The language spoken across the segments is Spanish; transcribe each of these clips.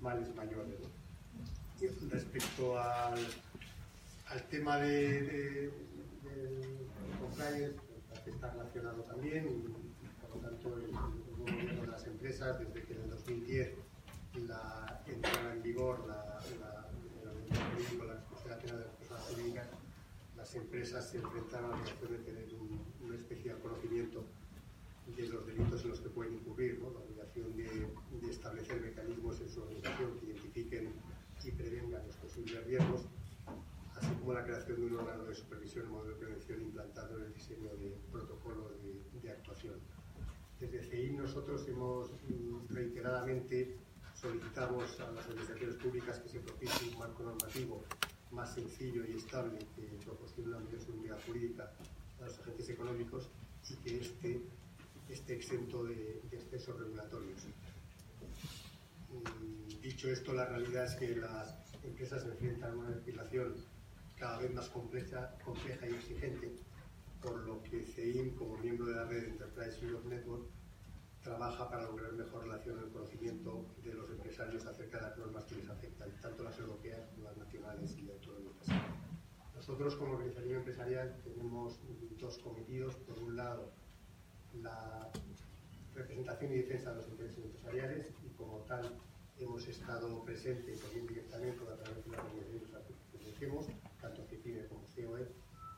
males mayores. respecto al, al tema de, de, compliance, que está relacionado también, y, por lo tanto el, gobierno de las empresas, desde que en el 2010 la, entrada en vigor la, la, la, de las personas jurídicas, las empresas se enfrentaron a la situación de tener un, una especie de conocimiento de los delitos en los que pueden incurrir, ¿no? la obligación de, de, establecer mecanismos en su organización que identifiquen y prevengan los posibles riesgos, así como la creación de un órgano de supervisión y modelo de prevención implantado en el diseño de protocolos de, de actuación. Desde CEI nosotros hemos mm, reiteradamente solicitamos a las administraciones públicas que se propicie un marco normativo más sencillo y estable que proporcione una mayor seguridad jurídica a los agentes económicos y que este esté exento de, de excesos regulatorios. Mm, dicho esto, la realidad es que las empresas enfrentan una legislación cada vez más compleja, compleja y exigente, por lo que CEIM, como miembro de la red Enterprise Europe Network, trabaja para lograr mejor relación el conocimiento de los empresarios acerca de las normas que les afectan, tanto las europeas como las nacionales y autonómicas. Nosotros, como organización empresarial, tenemos dos cometidos. Por un lado, la representación y defensa de los intereses empresariales y como tal hemos estado presentes también directamente a través de las organizaciones que pertenecemos, tanto CIPIME como COE,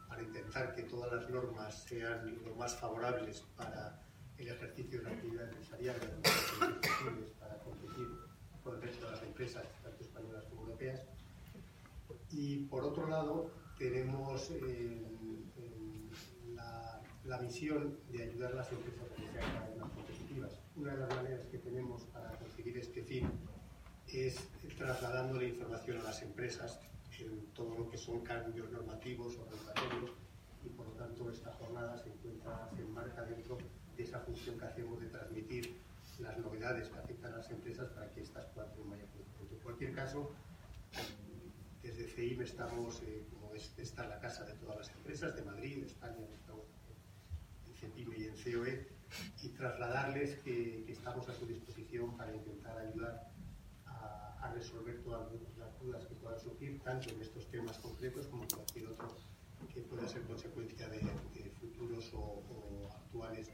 para intentar que todas las normas sean lo más favorables para el ejercicio de la actividad empresarial posibles para competir con el resto de las empresas, tanto españolas como europeas. Y por otro lado, tenemos eh, la misión de ayudar a las empresas a que sean cada vez más competitivas. Una de las maneras que tenemos para conseguir este fin es trasladando la información a las empresas en todo lo que son cambios normativos o regulatorios y por lo tanto esta jornada se encuentra, se enmarca dentro de esa función que hacemos de transmitir las novedades que afectan a las empresas para que éstas puedan tener mayor conocimiento. En cualquier caso, desde CEIM estamos, eh, como es, está la casa de todas las empresas de Madrid, de España, estamos Y en COE y trasladarles que, que, estamos a su disposición para intentar ayudar a, a, resolver todas las dudas que puedan surgir, tanto en estos temas concretos como en cualquier otro que pueda ser consecuencia de, de futuros o, o, actuales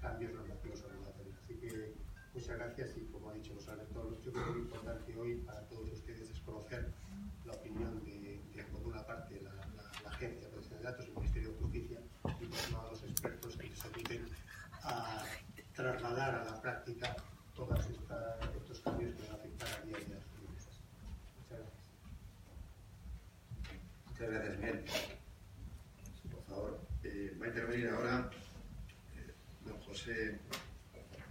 cambios normativos o regulatorios. Así que muchas gracias y como ha dicho José Alberto, yo creo que lo importante hoy para todos ustedes es conocer la opinión de, de por una parte, la, la, la Agencia de Protección de Datos, el Ministerio de Justicia y por otro lado los expertos que les ayuden a trasladar a la práctica todos estos cambios que van a afectar a día a día a las empresas. Muchas gracias. Muchas gracias, Miguel. Por favor, eh, va a intervenir ahora eh, don José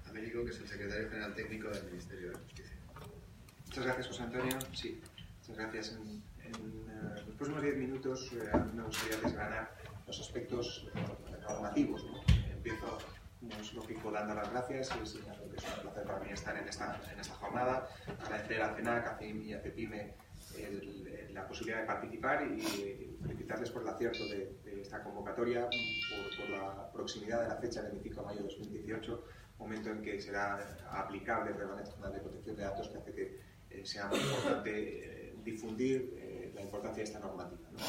Américo, que es el secretario general técnico del Ministerio de Justicia. Muchas gracias, José Antonio. Sí, muchas gracias. En, en uh, los próximos diez minutos a mí me gustaría desgranar los aspectos normativos. ¿no? Empiezo, como es lógico, dando las gracias es un placer para mí estar en esta, en esta jornada. Agradecer a CENAC, a CEIM y a CEPIME la posibilidad de participar y felicitarles por el acierto de, esta convocatoria, por, la proximidad de la fecha del 25 de mayo de 2018, momento en que será aplicable el Reglamento Nacional de Protección de Datos, que hace que eh, sea muy importante eh, difundir eh, la importancia de esta normativa. ¿no?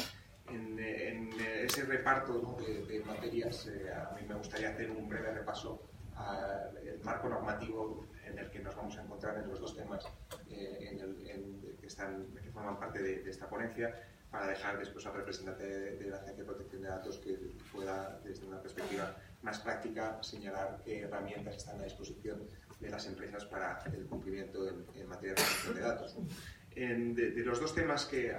En, en, ese reparto de, materias, eh, a mí me gustaría hacer un breve repaso al marco normativo en el que nos vamos a encontrar en los dos temas eh, que, están, que forman parte de, esta ponencia, para dejar después al representante de, la Agencia de Protección de Datos que pueda, desde una perspectiva más práctica, señalar qué herramientas están a disposición de las empresas para el cumplimiento en, materia de protección de datos. De, los dos temas que,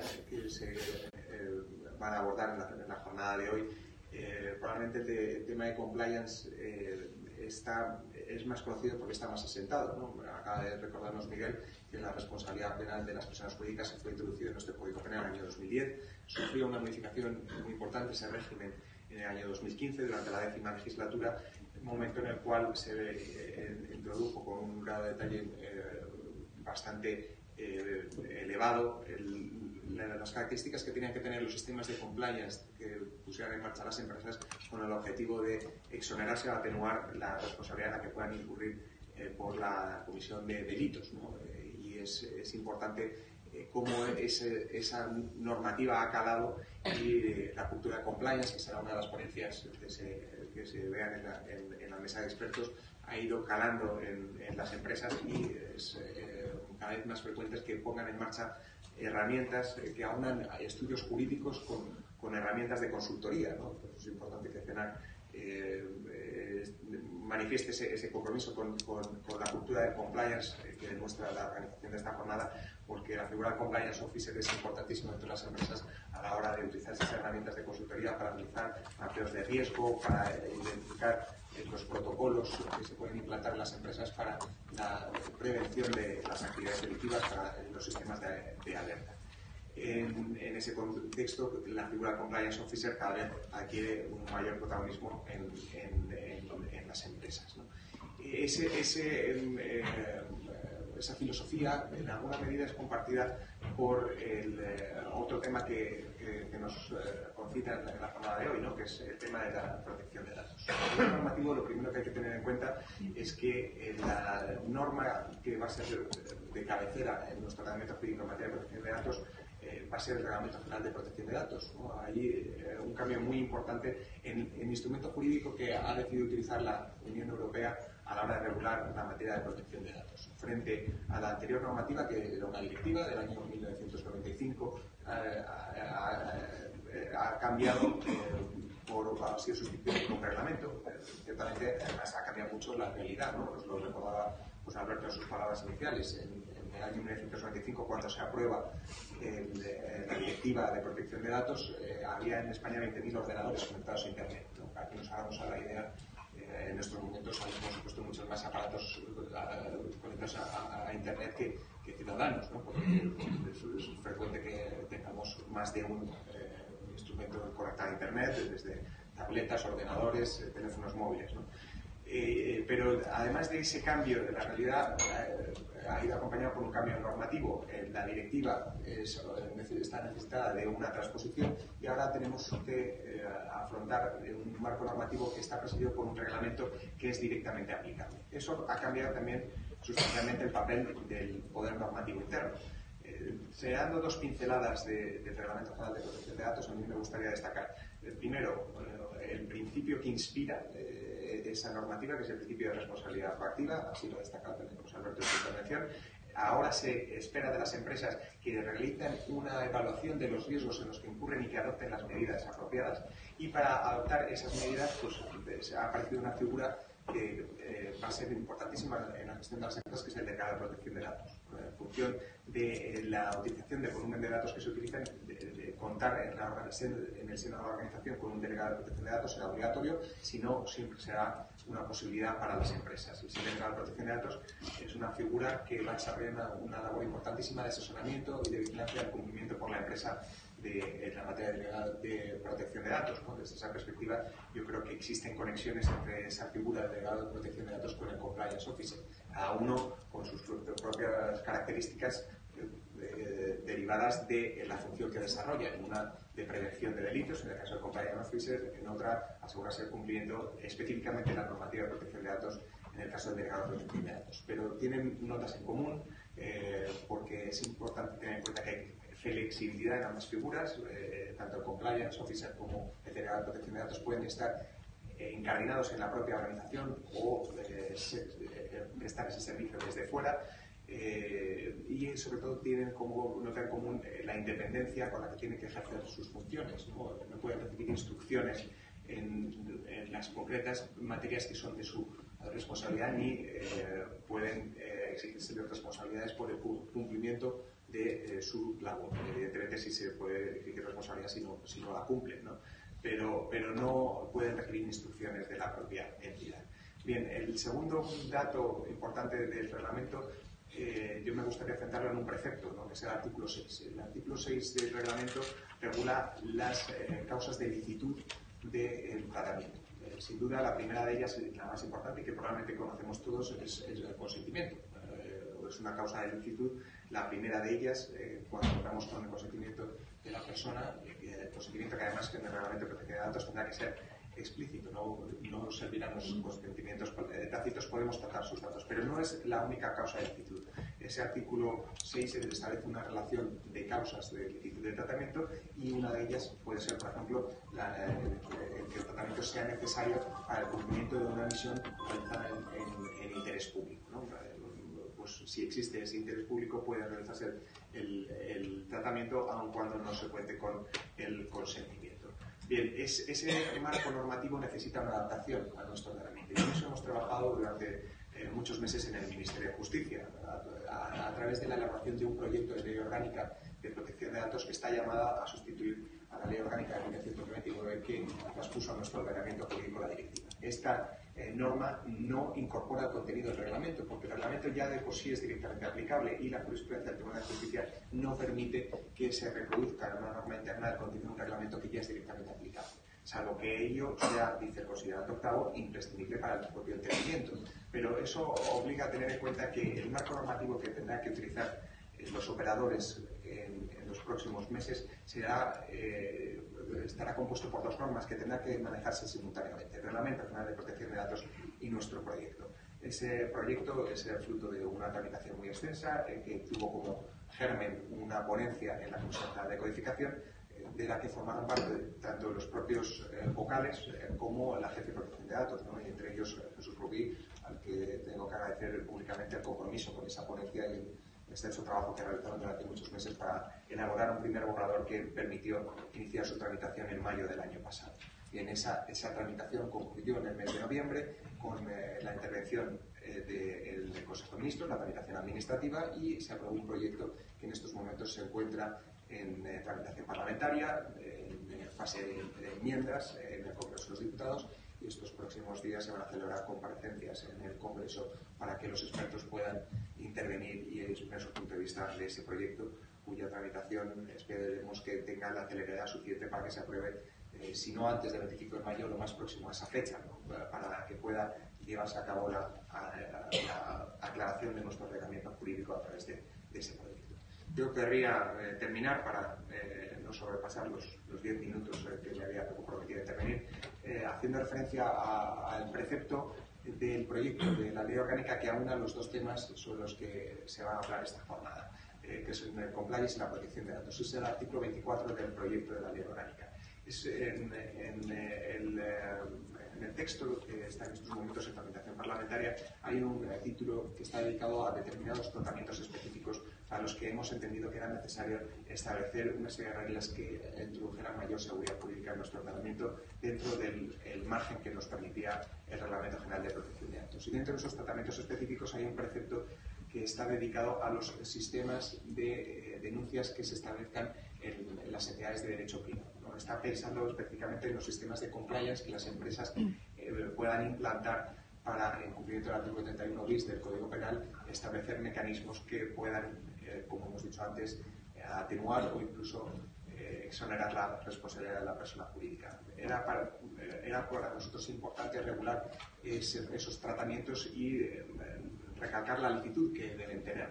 se eh, van a abordar en la, jornada de hoy. Eh, probablemente el, tema de compliance eh, está, es más conocido porque está más asentado. ¿no? Acaba de recordarnos Miguel que la responsabilidad penal de las personas jurídicas se fue introducido en nuestro Código Penal en el año 2010. Sufrió una modificación muy importante ese régimen en el año 2015, durante la décima legislatura, momento en el cual se eh, introdujo con un grado de detalle eh, bastante elevado el, las características que tenían que tener los sistemas de compliance que pusieran en marcha las empresas con el objetivo de exonerarse o atenuar la responsabilidad en la que puedan incurrir eh, por la comisión de delitos. ¿no? Eh, y es, es importante eh, cómo esa normativa ha calado y eh, la cultura de compliance, que será una de las ponencias que se, que se vean en la, en, la, mesa de expertos, ha ido calando en, las empresas y es eh, cada vez más frecuentes que pongan en marcha herramientas que aunan estudios jurídicos con, con herramientas de consultoría. ¿no? es importante que CENAR manifieste ese, compromiso con, la cultura de compliance eh, que demuestra la organización de esta jornada, porque la figura de compliance officer es importantísima entre las empresas a la hora de utilizar esas herramientas de consultoría para realizar mapeos de riesgo, para identificar eh, los protocolos que se pueden implantar en las empresas para la prevención de las actividades delictivas para los sistemas de alerta en, ese contexto la figura de compliance officer cada vez adquiere un mayor protagonismo en, las empresas. Ese, ese, em, eh, esa filosofía en alguna medida es compartida por el eh, otro tema que, nos eh, concita en la, jornada de hoy, ¿no? que es el tema de la protección de datos. En el normativo lo primero que hay que tener en cuenta es que la norma que va a ser de cabecera en nuestro tratamiento jurídico en materia de protección de datos va a ser el Reglamento General de Protección de Datos. Hay eh, un cambio muy importante en el instrumento jurídico que ha decidido utilizar la Unión Europea a la hora de regular la materia de protección de datos. Frente a la anterior normativa, que era una directiva del año 1995, eh, ha, cambiado eh, por, ha sido sustituido por un reglamento. ciertamente, además, ha cambiado mucho la realidad, ¿no? Nos lo recordaba pues, Alberto en sus palabras iniciales. En, en el año 1995, cuando se aprueba eh, la directiva de protección de datos, eh, había en España 20.000 ordenadores conectados a Internet. Para que nos hagamos a la idea, eh, en estos momentos hay, por supuesto, muchos más aparatos conectados a, Internet que, ciudadanos, ¿no? porque es, frecuente que tengamos más de un instrumento conectado a Internet, desde tabletas, ordenadores, teléfonos móviles. ¿no? Eh, pero además de ese cambio de la realidad, eh, ha ido acompañado por un cambio normativo. Eh, la directiva está necesitada de una transposición y ahora tenemos que afrontar un marco normativo que está presidido por un reglamento que es directamente aplicable. Eso ha cambiado también sustancialmente el papel del poder normativo interno. Seando dos pinceladas del Reglamento General de Protección de Datos, a mí me gustaría destacar. primero, el principio que inspira esa normativa, que es el principio de responsabilidad proactiva, así lo destaca también José Alberto en su intervención. Ahora se espera de las empresas que realicen una evaluación de los riesgos en los que incurren y que adopten las medidas apropiadas. Y para adoptar esas medidas, pues ha aparecido una figura que eh, va a ser importantísima en la gestión de las empresas, que es el de cada protección de datos. En función de la utilización del volumen de datos que se utilizan, de, contar en, en, el seno de la organización con un delegado de protección de datos será obligatorio, si no, siempre será una posibilidad para las empresas. El delegado de protección de datos es una figura que va a desarrollar una, una labor importantísima de asesoramiento y de vigilancia del cumplimiento por la empresa de, la materia de, protección de datos. Desde esa perspectiva, yo creo que existen conexiones entre esa figura de delegado de protección de datos con el compliance officer, cada uno con sus propias características eh, derivadas de la función que desarrolla, en una de prevención de delitos, en el caso del compliance officer, en otra asegurarse el cumplimiento específicamente la normativa de protección de datos en el caso del delegado de protección de datos. Pero tienen notas en común eh, porque es importante tener en cuenta que hay flexibilidad en ambas figuras, eh, tanto el compliance officer como el delegado de protección de datos pueden estar eh, en la propia organización o eh, prestar ese servicio desde fuera. y sobre todo tienen como nota en común la independencia con la que tienen que ejercer sus funciones. No, pueden recibir instrucciones en, en, las concretas materias que son de su responsabilidad ni pueden exigirse responsabilidades por el cumplimiento de eh, su labor. Evidentemente sí se puede exigir responsabilidad si no, si no la cumplen, ¿no? Pero, pero no pueden recibir instrucciones de la propia entidad. Bien, el segundo dato importante del reglamento eh, yo me gustaría centrarlo en un precepto, ¿no? que es el artículo 6. El artículo 6 del reglamento regula las eh, causas de licitud del tratamiento. sin duda, la primera de ellas, la más importante y que probablemente conocemos todos, es, es el consentimiento. es una causa de licitud la primera de ellas, eh, cuando hablamos con el consentimiento de la persona, el consentimiento que además que en el reglamento de protección de datos tendrá que ser explícito, no, no servirán los consentimientos tácitos, podemos tratar sus datos, pero no es la única causa de licitud. Ese artículo 6 establece una relación de causas de licitud de tratamiento y una de ellas puede ser, por ejemplo, que el tratamiento sea necesario para el cumplimiento de una misión realizada en, interés público. Si existe ese interés público puede realizarse el, el tratamiento aun cuando no se cuente con el consentimiento. Bien, ese marco normativo necesita una adaptación a nuestro ordenamiento y eso hemos trabajado durante eh, muchos meses en el Ministerio de Justicia, a, través de la elaboración de un proyecto de ley orgánica de protección de datos que está llamada a sustituir a la ley orgánica de 1999 que traspuso a nuestro ordenamiento jurídico la directiva. Esta eh, norma no incorpora el contenido del reglamento, porque el reglamento ya de por sí es directamente aplicable y la jurisprudencia del Tribunal de Justicia no permite que se reproduzca una norma interna el contenido de un reglamento que ya es directamente aplicable, salvo que ello sea, dice el considerado octavo, imprescindible para el propio entendimiento. Pero eso obliga a tener en cuenta que el marco normativo que tendrán que utilizar los operadores en, los próximos meses será, eh, estará compuesto por dos normas que tendrán que manejarse simultáneamente, el Reglamento Nacional de Protección de Datos y nuestro proyecto. Ese proyecto es el fruto de una tramitación muy extensa eh, que tuvo como germen una ponencia en la Comisión de Codificación de la que formaron parte tanto los propios vocales como la Jefe de Protección de Datos, y entre ellos Jesús Rubí, al que tengo que agradecer públicamente el compromiso con esa ponencia y extenso trabajo que realizaron durante muchos meses para elaborar un primer borrador que permitió iniciar su tramitación en mayo del año pasado. Bien, esa, esa tramitación concluyó en el mes de noviembre con eh, la intervención eh, del Consejo de Ministros, la tramitación administrativa, y se aprobó un proyecto que en estos momentos se encuentra en eh, tramitación parlamentaria, en, fase de, enmiendas en el Congreso de los Diputados y estos próximos días se van a celebrar comparecencias en el Congreso para que los expertos puedan intervenir y exponer su punto de vista de ese proyecto, cuya tramitación esperemos que tenga la celeridad suficiente para que se apruebe, eh, si no antes del 25 de mayo, lo más próximo a esa fecha, para que pueda llevarse a cabo la, aclaración de nuestro reglamento jurídico a través de, ese proyecto. Yo querría eh, terminar para eh, no sobrepasar los 10 minutos que me había comprometido a intervenir, haciendo referencia al precepto del proyecto de la ley orgánica que aúna los dos temas sobre los que se va a hablar esta jornada, eh, que son el compliance y la protección de datos. Es el artículo 24 del proyecto de la ley orgánica. Es en, eh, el, eh, en, el, texto que está en estos momentos en tramitación parlamentaria hay un título que está dedicado a determinados tratamientos específicos a los que hemos entendido que era necesario establecer una serie de reglas que introdujeran mayor seguridad jurídica en nuestro tratamiento dentro del margen que nos permitía el Reglamento General de Protección de Datos. Y dentro de esos tratamientos específicos hay un precepto que está dedicado a los sistemas de eh, denuncias que se establezcan en, las entidades de derecho privado. Está pensando específicamente en los sistemas de compliance que las empresas eh, puedan implantar para, en cumplimiento del artículo 31 bis del Código Penal, establecer mecanismos que puedan eh, como hemos dicho antes, eh, atenuar o incluso eh, exonerar la responsabilidad de la persona jurídica. Era para, era para nosotros importante regular esos tratamientos y recalcar la licitud que deben tener.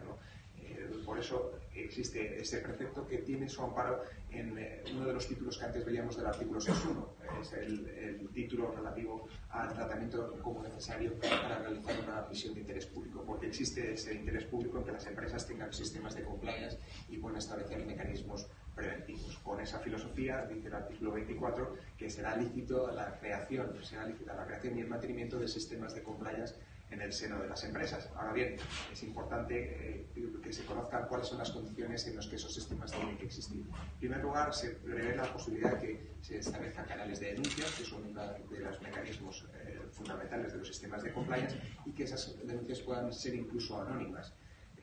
Por eso existe ese precepto que tiene su amparo en uno de los títulos que antes veíamos del artículo 6.1. Es el, título relativo al tratamiento como necesario para realizar una misión de interés público, porque existe ese interés público en que las empresas tengan sistemas de compliance y puedan establecer mecanismos preventivos. Con esa filosofía, dice el artículo 24, que será lícito la creación, será lícita la creación y el mantenimiento de sistemas de compliance en el seno de las empresas. Ahora bien, es importante eh, que se conozcan cuáles son las condiciones en las que esos sistemas tienen que existir. En primer lugar, se prevé la posibilidad de que se establezcan canales de denuncia, que son uno de los mecanismos eh, fundamentales de los sistemas de compliance, y que esas denuncias puedan ser incluso anónimas.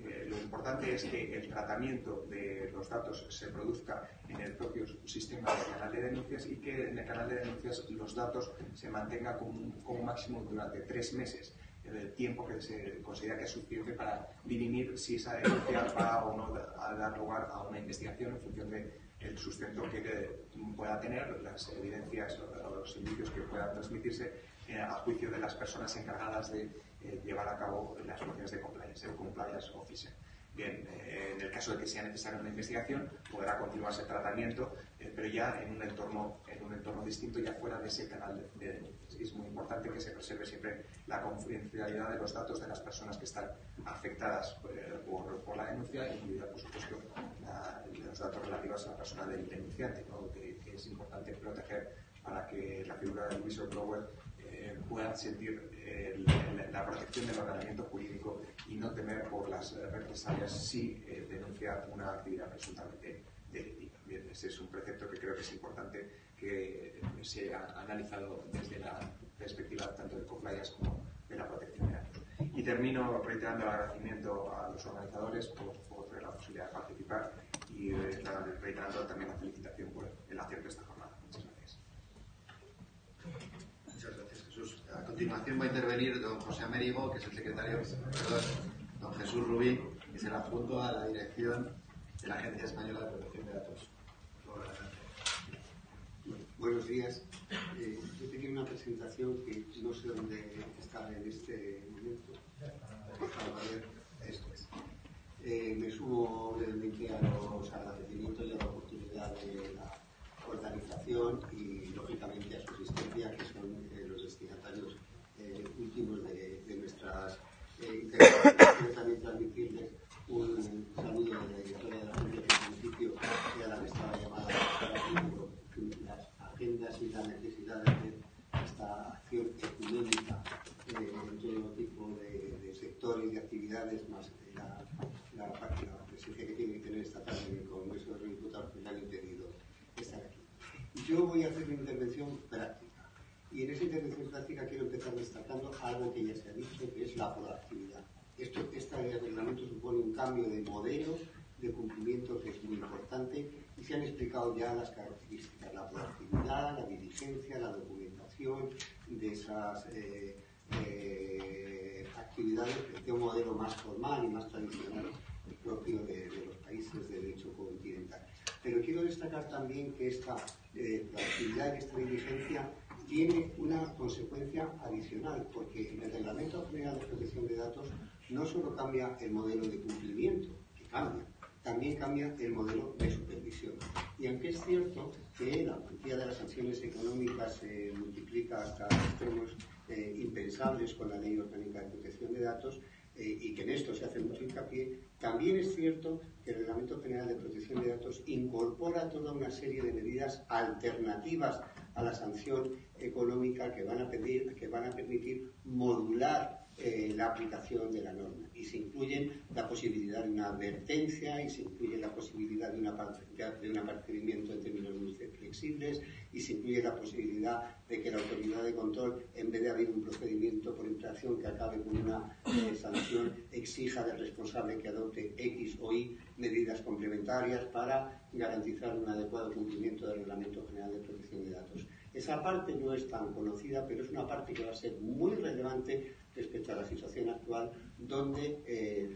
Eh, lo importante es que el tratamiento de los datos se produzca en el propio sistema de canal de denuncias y que en el canal de denuncias los datos se mantengan como máximo durante tres meses el tiempo que se considera que es suficiente para dirimir si esa denuncia va o no a dar lugar a una investigación en función del sustento que pueda tener, las evidencias o los indicios que puedan transmitirse eh, a juicio de las personas encargadas de eh, llevar a cabo las funciones de compliance, el compliance officer. Bien, eh, en el caso de que sea necesaria una investigación, podrá continuarse el tratamiento, pero ya en un, entorno, en un entorno distinto, ya fuera de ese canal de, de Es muy importante que se preserve siempre la confidencialidad de los datos de las personas que están afectadas eh, por, por, la denuncia, incluida, por supuesto, los datos relativos a la persona del denunciante, que, que, es importante proteger para que la figura del whistleblower eh, pueda sentir la protección del ordenamiento jurídico y no temer por las represalias si eh, denuncia una actividad presuntamente delictiva. Bien, ese es un precepto que creo que es importante que se ha analizado desde la perspectiva tanto del compliance como de la protección de datos. Y termino reiterando el agradecimiento a los organizadores por, por la posibilidad de participar y eh, reiterando también la felicitación por el acierto de esta jornada. Muchas gracias. Muchas gracias, Jesús. A continuación va a intervenir don José Américo, que es el secretario, don Jesús Rubí, que es el adjunto a la dirección de la Agencia Española de Protección de Datos. Buenos días. Eh, yo tenía una presentación que no sé dónde está en este momento. Esto es. Eh, me sumo brevemente a los agradecimientos y a la oportunidad de la organización y, lógicamente, a su asistencia, que son eh, los destinatarios eh, últimos de, de nuestras intervenciones. Quiero también transmitirles un saludo de la directora de la Junta del municipio, que a la que estaba llamada para las agendas y las necesidades de esta acción económica en todo tipo de, de sectores y de actividades, más la la, la presencia que tiene que tener esta tarde en el Congreso de los Diputados que le han impedido estar aquí. Yo voy a hacer una intervención práctica. Y en esa intervención práctica quiero empezar destacando algo que ya se ha dicho, que es la proactividad. Esto, este reglamento supone un cambio de modelo de cumplimiento que es muy importante y se han explicado ya las características, la proactividad, la diligencia, la documentación de esas eh, eh, actividades de un modelo más formal y más tradicional propio de, de, los países de derecho continental. Pero quiero destacar también que esta eh, actividad y esta diligencia tiene una consecuencia adicional, porque en el Reglamento General de Protección de Datos no solo cambia el modelo de cumplimiento, que cambia, también cambia el modelo de supervisión. Y aunque es cierto que la cuantía de las sanciones económicas se multiplica hasta extremos eh, impensables con la Ley Orgánica de Protección de Datos, eh, y que en esto se hace mucho hincapié, también es cierto que el Reglamento General de Protección de Datos incorpora toda una serie de medidas alternativas a la sanción económica que van a, pedir, que van a permitir modular eh, la aplicación de la norma. Y se incluyen la posibilidad de una advertencia y se incluye la posibilidad de, una, de un apercibimiento en términos muy flexibles y se incluye la posibilidad de que la autoridad de control, en vez de abrir un procedimiento por infracción que acabe con una eh, sanción, exija del responsable que adopte X o Y medidas complementarias para garantizar un adecuado cumplimiento del Reglamento General de Protección de Datos. Esa parte no es tan conocida, pero es una parte que va a ser muy relevante respecto a la situación actual, donde eh,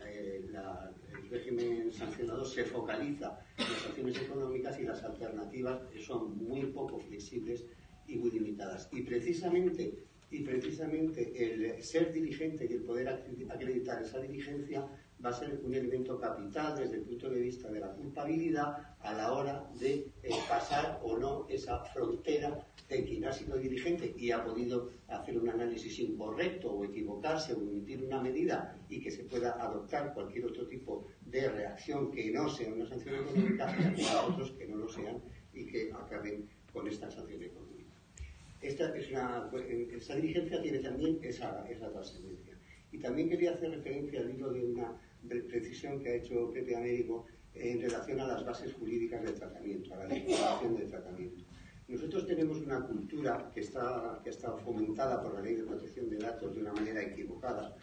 el régimen sancionador se focaliza en las acciones económicas y las alternativas son muy poco flexibles y muy limitadas. Y precisamente, y precisamente el ser diligente y el poder acreditar esa diligencia va a ser un elemento capital desde el punto de vista de la culpabilidad a la hora de eh, pasar o no esa frontera de quien ha sido dirigente y ha podido hacer un análisis incorrecto o equivocarse o emitir una medida y que se pueda adoptar cualquier otro tipo de reacción que no sea una sanción económica y a otros que no lo sean y que acaben con esta sanción económica. Esta, diligencia tiene también esa, trascendencia. Y también quería hacer referencia al hilo de una precisión que ha hecho Pepe Américo en relación a las bases jurídicas del tratamiento, a la legislación del tratamiento. Nosotros tenemos una cultura que está, que está fomentada por la ley de protección de datos de una manera equivocada,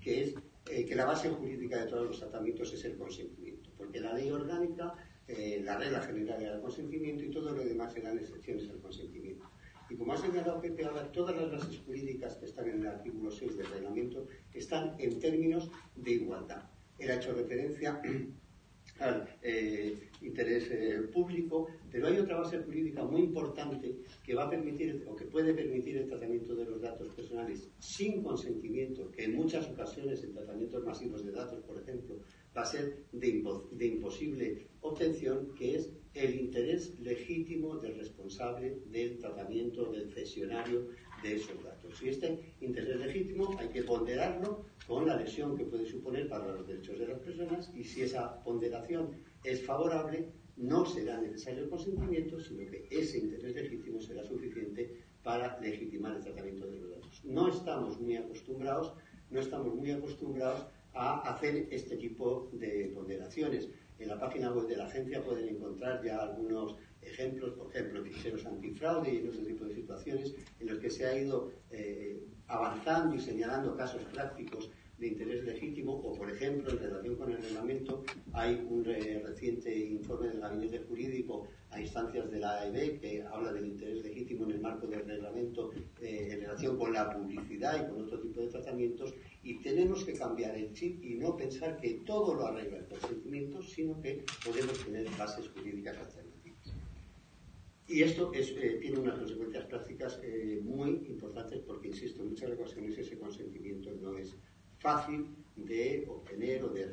que es eh, que la base jurídica de todos los tratamientos es el consentimiento, porque la ley orgánica, eh, la regla general era el consentimiento y todo lo demás eran excepciones al consentimiento. Y como ha señalado Pepe, ahora todas las bases jurídicas que están en el artículo 6 del reglamento están en términos de igualdad. Él ha hecho referencia al eh, interés eh, público, pero hay otra base jurídica muy importante que va a permitir o que puede permitir el tratamiento de los datos personales sin consentimiento, que en muchas ocasiones en tratamientos masivos de datos, por ejemplo, va a ser de, de imposible obtención, que es el interés legítimo del responsable del tratamiento del cesionario de esos datos. Y este interés legítimo hay que ponderarlo con la lesión que puede suponer para los derechos de las personas y si esa ponderación es favorable, no será necesario el consentimiento, sino que ese interés legítimo será suficiente para legitimar el tratamiento de los datos. No estamos muy acostumbrados, no estamos muy acostumbrados a hacer este tipo de ponderaciones. En la página web de la agencia pueden encontrar ya algunos ejemplos, por ejemplo, ficheros antifraude y en otro tipo de situaciones en los que se ha ido eh, avanzando y señalando casos prácticos de interés legítimo o, por ejemplo, en relación con el reglamento, hay un reciente informe del Gabinete Jurídico a instancias de la AEB que habla del interés legítimo en el marco del reglamento eh, en relación con la publicidad y con otro tipo de tratamientos y tenemos que cambiar el chip y no pensar que todo lo arregla el consentimiento, sino que podemos tener bases jurídicas alternativas. Y esto eh, tiene unas consecuencias prácticas eh, muy importantes porque, insisto, en muchas ocasiones ese consentimiento no es fácil de obtener o de,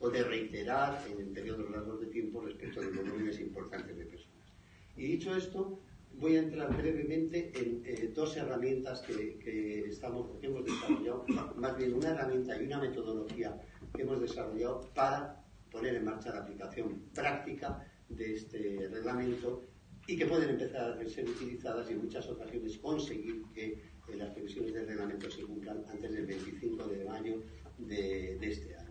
o de, reiterar en periodos largos de tiempo respecto de volúmenes importantes de personas. Y dicho esto, voy a entrar brevemente en eh, dos herramientas que, estamos, que hemos desarrollado, más bien una herramienta y una metodología que hemos desarrollado para poner en marcha la aplicación práctica de este reglamento y que pueden empezar a ser utilizadas y en muchas ocasiones conseguir que las previsiones del reglamento se cumplan antes del 25 de mayo de, este año.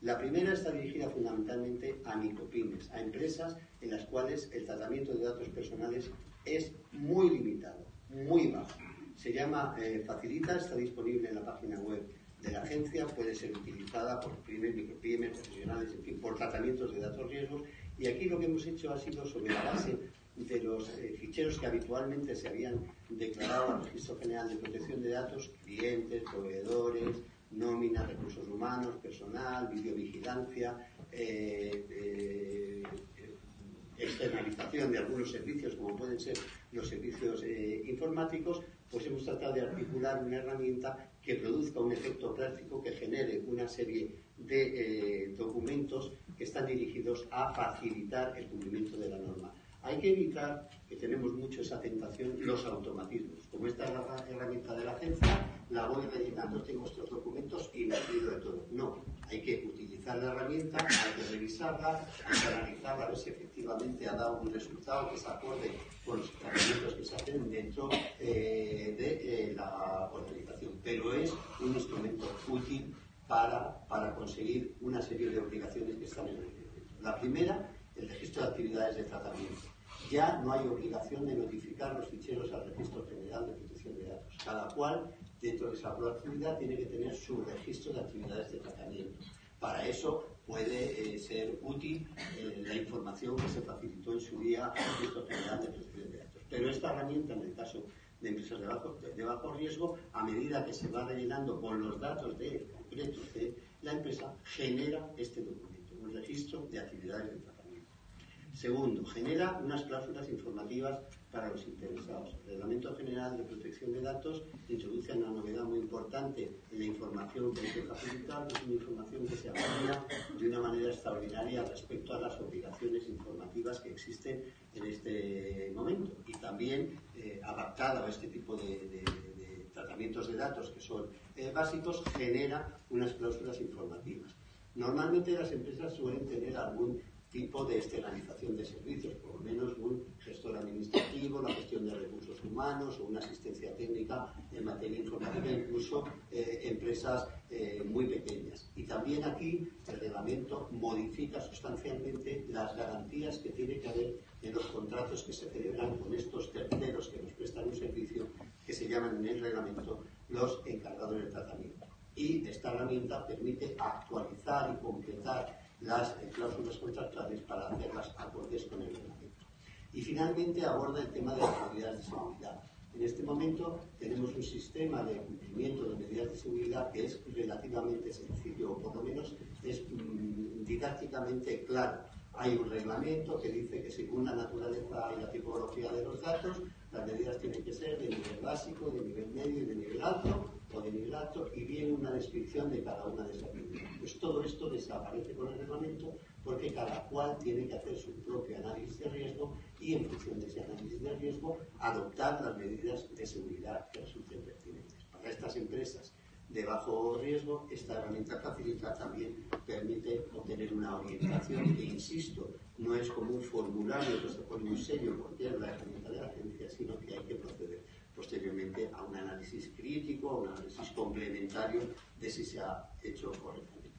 La primera está dirigida fundamentalmente a micropymes, a empresas en las cuales el tratamiento de datos personales es muy limitado, muy bajo. Se llama eh, Facilita, está disponible en la página web de la agencia, puede ser utilizada por pymes, micropymes, profesionales, en fin, por tratamientos de datos riesgos. Y aquí lo que hemos hecho ha sido sobre la base de los eh, ficheros que habitualmente se habían declarado al Registro General de Protección de Datos, clientes, proveedores, nómina, recursos humanos, personal, videovigilancia, eh, eh, externalización de algunos servicios, como pueden ser los servicios informáticos, pues hemos tratado de articular una herramienta que produzca un efecto práctico que genere una serie de documentos que están dirigidos a facilitar el cumplimiento de la norma. Hay que evitar, que tenemos mucho esa tentación, los automatismos. Como esta es la herramienta de la agencia, la voy rellenando, tengo estos documentos y me olvido de todo. No, hay que utilizar la herramienta, hay que revisarla, hay que analizarla, a ver si efectivamente ha dado un resultado que se acorde con los tratamientos que se hacen dentro eh, de eh, la organización. Pero es un instrumento útil para, para conseguir una serie de obligaciones que están en el La primera, el registro de actividades de tratamiento ya no hay obligación de notificar los ficheros al Registro General de Protección de Datos. Cada cual, dentro de esa actividad, tiene que tener su registro de actividades de tratamiento. Para eso puede eh, ser útil eh, la información que se facilitó en su día al Registro General de Protección de Datos. Pero esta herramienta, en el caso de empresas de bajo, de bajo riesgo, a medida que se va rellenando con los datos de de la empresa, genera este documento, un registro de actividades de tratamiento. Segundo, genera unas cláusulas informativas para los interesados. El Reglamento General de Protección de Datos introduce una novedad muy importante en la información que hay que facilitar, es una información que se apoya de una manera extraordinaria respecto a las obligaciones informativas que existen en este momento y también eh, adaptada a este tipo de, tratamientos de datos que son eh, básicos, genera unas cláusulas informativas. Normalmente las empresas suelen tener algún tipo de externalización de servicios, por lo menos un gestor administrativo, la gestión de recursos humanos o una asistencia técnica en materia informática, incluso eh, empresas eh, muy pequeñas. Y también aquí el reglamento modifica sustancialmente las garantías que tiene que haber en los contratos que se celebran con estos terceros que nos prestan un servicio que se llaman en el reglamento los encargados del tratamiento. Y esta herramienta permite actualizar y completar las cláusulas contractuales para hacerlas acordes con el reglamento. Y finalmente aborda el tema de las medidas de seguridad. En este momento tenemos un sistema de cumplimiento de medidas de seguridad que es relativamente sencillo, o por lo menos es mm, didácticamente claro. Hay un reglamento que dice que según la naturaleza y la tipología de los datos, las medidas tienen que ser de nivel básico, de nivel medio y de nivel alto, o denigrato y viene una descripción de cada una de esas medidas. Pues todo esto desaparece con el reglamento porque cada cual tiene que hacer su propio análisis de riesgo y en función de ese análisis de riesgo adoptar las medidas de seguridad que resulten pertinentes. Para estas empresas de bajo riesgo, esta herramienta facilita también permite obtener una orientación que, insisto, no es como un formulario que se pone un sello porque es la herramienta de la agencia, sino que hay que proceder posteriormente a un análisis crítico, a un análisis complementario de si se ha hecho correctamente.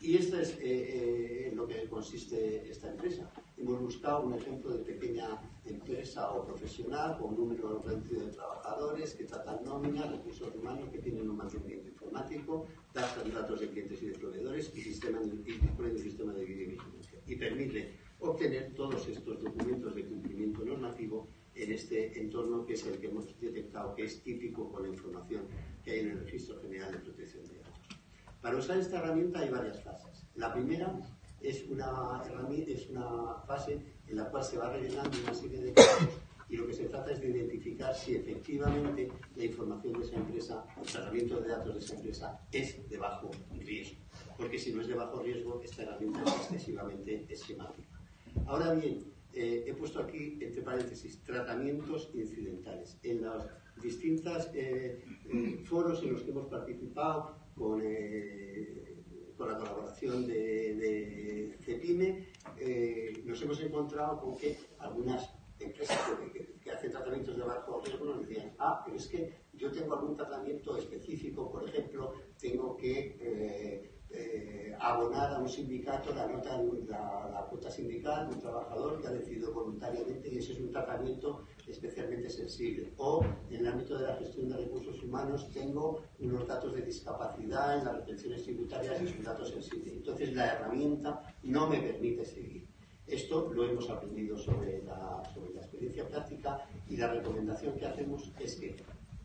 Y esto es eh, eh, en lo que consiste esta empresa. Hemos buscado un ejemplo de pequeña empresa o profesional con un número reducido de trabajadores que tratan nóminas, recursos humanos, que tienen un mantenimiento informático, datos, datos de clientes y de proveedores y, sistema, y dispone de un sistema de videovigilancia. Y permite obtener todos estos documentos de cumplimiento normativo en este entorno que es el que hemos detectado que es típico con la información que hay en el Registro General de Protección de Datos. Para usar esta herramienta hay varias fases. La primera es una, es una fase en la cual se va rellenando una serie de campos y lo que se trata es de identificar si efectivamente la información de esa empresa, el tratamiento de datos de esa empresa es de bajo riesgo. Porque si no es de bajo riesgo, esta herramienta es excesivamente esquemática. Ahora bien, eh, he puesto aquí, entre paréntesis, tratamientos incidentales. En los distintos eh, eh, foros en los que hemos participado, con, la colaboración de, de CEPIME, nos hemos encontrado con que algunas empresas que, que, hacen tratamientos de bajo riesgo nos decían, ah, pero es que yo tengo algún tratamiento específico, por ejemplo, tengo que eh, abonar a un sindicato la nota la, la, cuota sindical de un trabajador que ha decidido voluntariamente y ese es un tratamiento especialmente sensible. O en el ámbito de la gestión de recursos humanos tengo unos datos de discapacidad en las retenciones tributarias y es un dato sensible. Entonces la herramienta no me permite seguir. Esto lo hemos aprendido sobre la, sobre la experiencia práctica y la recomendación que hacemos es que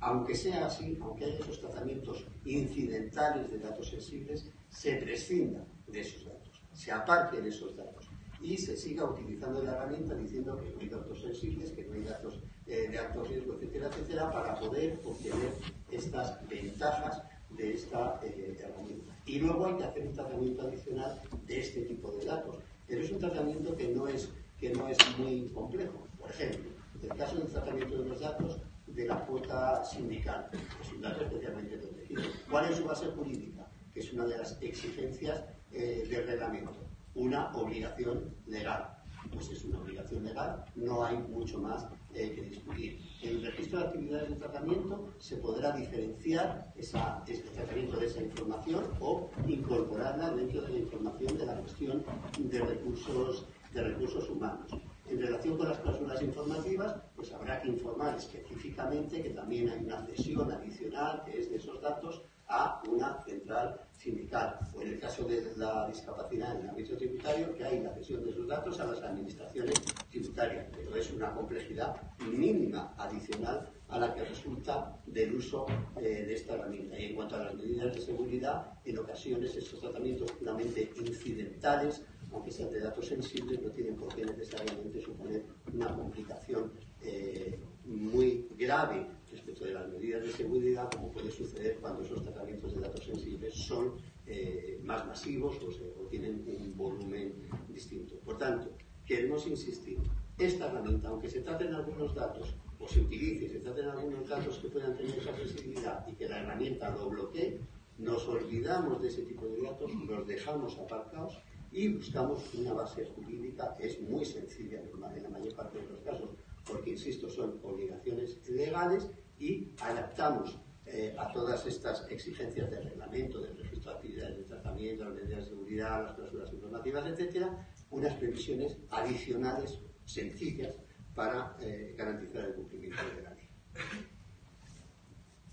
aunque sea así, aunque haya esos tratamientos incidentales de datos sensibles, se prescinda de esos datos, se aparte de esos datos y se siga utilizando la herramienta diciendo que no hay datos sensibles, que no hay datos eh, de alto riesgo, etcétera, etcétera, para poder obtener estas ventajas de esta eh, herramienta. Y luego hay que hacer un tratamiento adicional de este tipo de datos, pero es un tratamiento que no es, que no es muy complejo. Por ejemplo, en el caso del tratamiento de los datos de la cuota sindical, es un dato especialmente protegido. ¿Cuál es su base jurídica? Que es una de las exigencias eh, del reglamento, una obligación legal. Pues es una obligación legal, no hay mucho más eh, que discutir. En el registro de actividades de tratamiento se podrá diferenciar esa, este tratamiento de esa información o incorporarla dentro de la información de la gestión de recursos, de recursos humanos. En relación con las cláusulas informativas, pues habrá que informar específicamente que también hay una cesión adicional que es de esos datos a una central sindical. O en el caso de la discapacidad en el ámbito tributario, que hay la cesión de sus datos a las administraciones tributarias. Pero es una complejidad mínima adicional a la que resulta del uso eh, de esta herramienta. Y en cuanto a las medidas de seguridad, en ocasiones estos tratamientos puramente incidentales, aunque sean de datos sensibles, no tienen por qué necesariamente suponer una complicación eh, muy grave respecto de las medidas de seguridad, como puede suceder cuando esos tratamientos de datos sensibles son eh, más masivos o, tienen un volumen distinto. Por tanto, queremos insistir, esta herramienta, aunque se traten algunos datos, o se utilice, se traten algunos datos que puedan tener esa sensibilidad y que la herramienta lo bloquee, nos olvidamos de ese tipo de datos, los dejamos aparcados y buscamos una base jurídica que es muy sencilla en la mayor parte de los casos, porque, insisto, son obligaciones legales y adaptamos eh, a todas estas exigencias del reglamento, del registro de actividades de tratamiento, las medidas de seguridad, las cláusulas informativas, etcétera, unas previsiones adicionales sencillas para eh, garantizar el cumplimiento de la ley.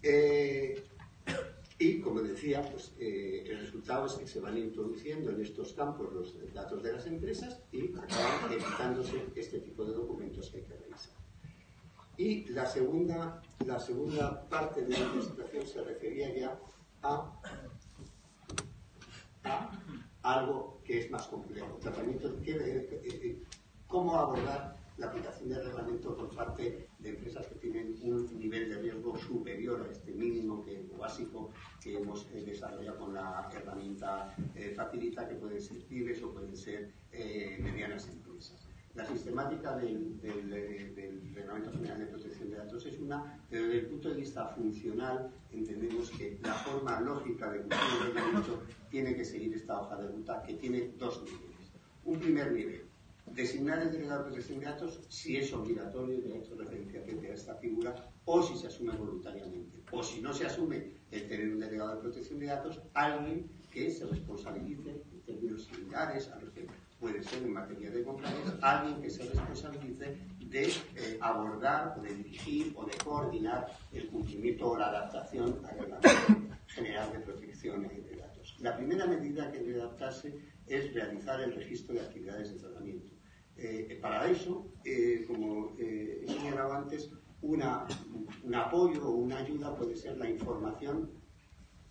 Eh, y, como decía, pues, el resultado es que se van introduciendo en estos campos los datos de las empresas y acaban evitándose este tipo de documentos que hay que revisar. Y la segunda, la segunda parte de la investigación se refería ya a, algo que es más complejo, tratamiento, de, cómo abordar la aplicación del reglamento por parte de empresas que tienen un nivel de riesgo superior a este mínimo que, básico que hemos eh, desarrollado con la herramienta eh, Facilita, que pueden ser pymes o pueden ser eh, medianas empresas. La sistemática del, Reglamento General de Protección de Datos es una, pero desde el punto de vista funcional entendemos que la forma lógica de cumplir el reglamento tiene que seguir esta hoja de ruta que tiene dos niveles. Un primer nivel, designar el delegado de protección de datos si es obligatorio, y de hecho referencia a esta figura, o si se asume voluntariamente. O si no se asume el tener un delegado de protección de datos, alguien que se responsabilice en términos similares a los que puede ser en materia de compliance, alguien que se responsabilice de eh, abordar o de dirigir o de coordinar el cumplimiento o la adaptación al reglamento general de protección de datos. La primera medida que debe adaptarse es realizar el registro de actividades de tratamiento. Eh, para eso, eh, como he señalado antes, una, un apoyo o una ayuda puede ser la información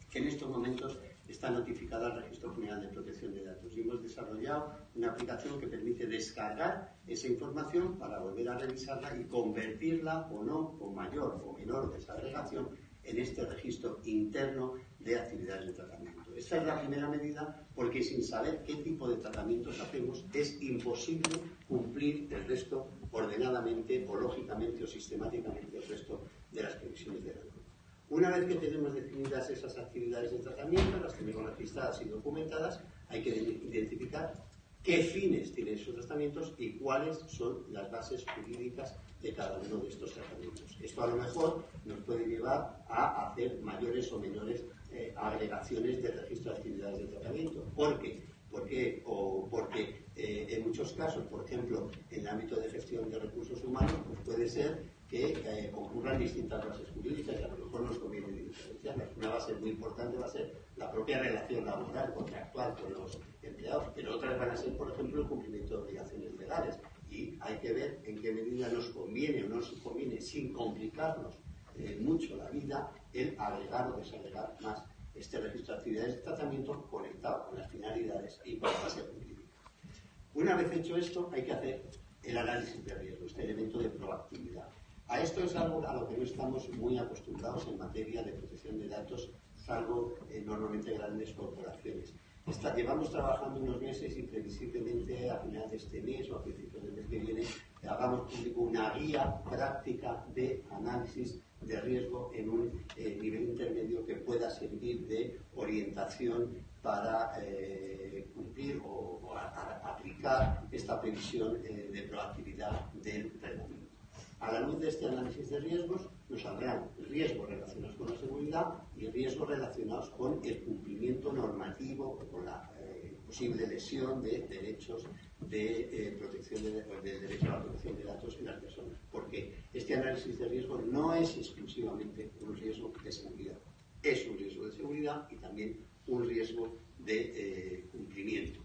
que en estos momentos está notificada al Registro General de Protección de Datos. Y hemos desarrollado una aplicación que permite descargar esa información para volver a revisarla y convertirla o no, con mayor o menor desagregación, en este registro interno de actividades de tratamiento. Esta es la primera medida porque sin saber qué tipo de tratamientos hacemos es imposible cumplir el resto ordenadamente o lógicamente o sistemáticamente el resto de las previsiones de la norma. Una vez que tenemos definidas esas actividades de tratamiento, las tenemos registradas y documentadas, hay que identificar qué fines tienen esos tratamientos y cuáles son las bases jurídicas de cada uno de estos tratamientos. Esto a lo mejor nos puede llevar a hacer mayores o menores eh, agregaciones de registro de actividades de tratamiento. ¿Por qué? Porque, o porque eh, en muchos casos, por ejemplo, en el ámbito de gestión de recursos humanos, pues puede ser que eh, concurran distintas bases jurídicas y a lo mejor nos conviene diferenciarlas. Una base muy importante va a ser la propia relación laboral, contractual con los empleados, pero otras van a ser, por ejemplo, el cumplimiento de obligaciones legales. Y hay que ver en qué medida nos conviene o no nos conviene, sin complicarnos eh, mucho la vida, el agregar o desagregar más este registro de actividades de tratamiento conectado con las finalidades y con la base jurídica. Una vez hecho esto, hay que hacer el análisis de riesgo, este elemento de proactividad. A esto es algo a lo que no estamos muy acostumbrados en materia de protección de datos, salvo eh, normalmente grandes corporaciones. llevamos trabajando unos meses y previsiblemente a final de este mes o a principios del mes que viene hagamos público una guía práctica de análisis de riesgo en un eh, nivel intermedio que pueda servir de orientación para eh, cumplir o, aplicar esta previsión de proactividad del reglamento. A la luz de este análisis de riesgos, nos saldrán riesgos relacionados con la seguridad y riesgos relacionados con el cumplimiento normativo, con la eh, posible lesión de derechos de eh, protección de, derecho a la protección de datos en las personas. Porque este análisis de riesgo no es exclusivamente un riesgo de seguridad, es un riesgo de seguridad y también un riesgo de eh, cumplimiento.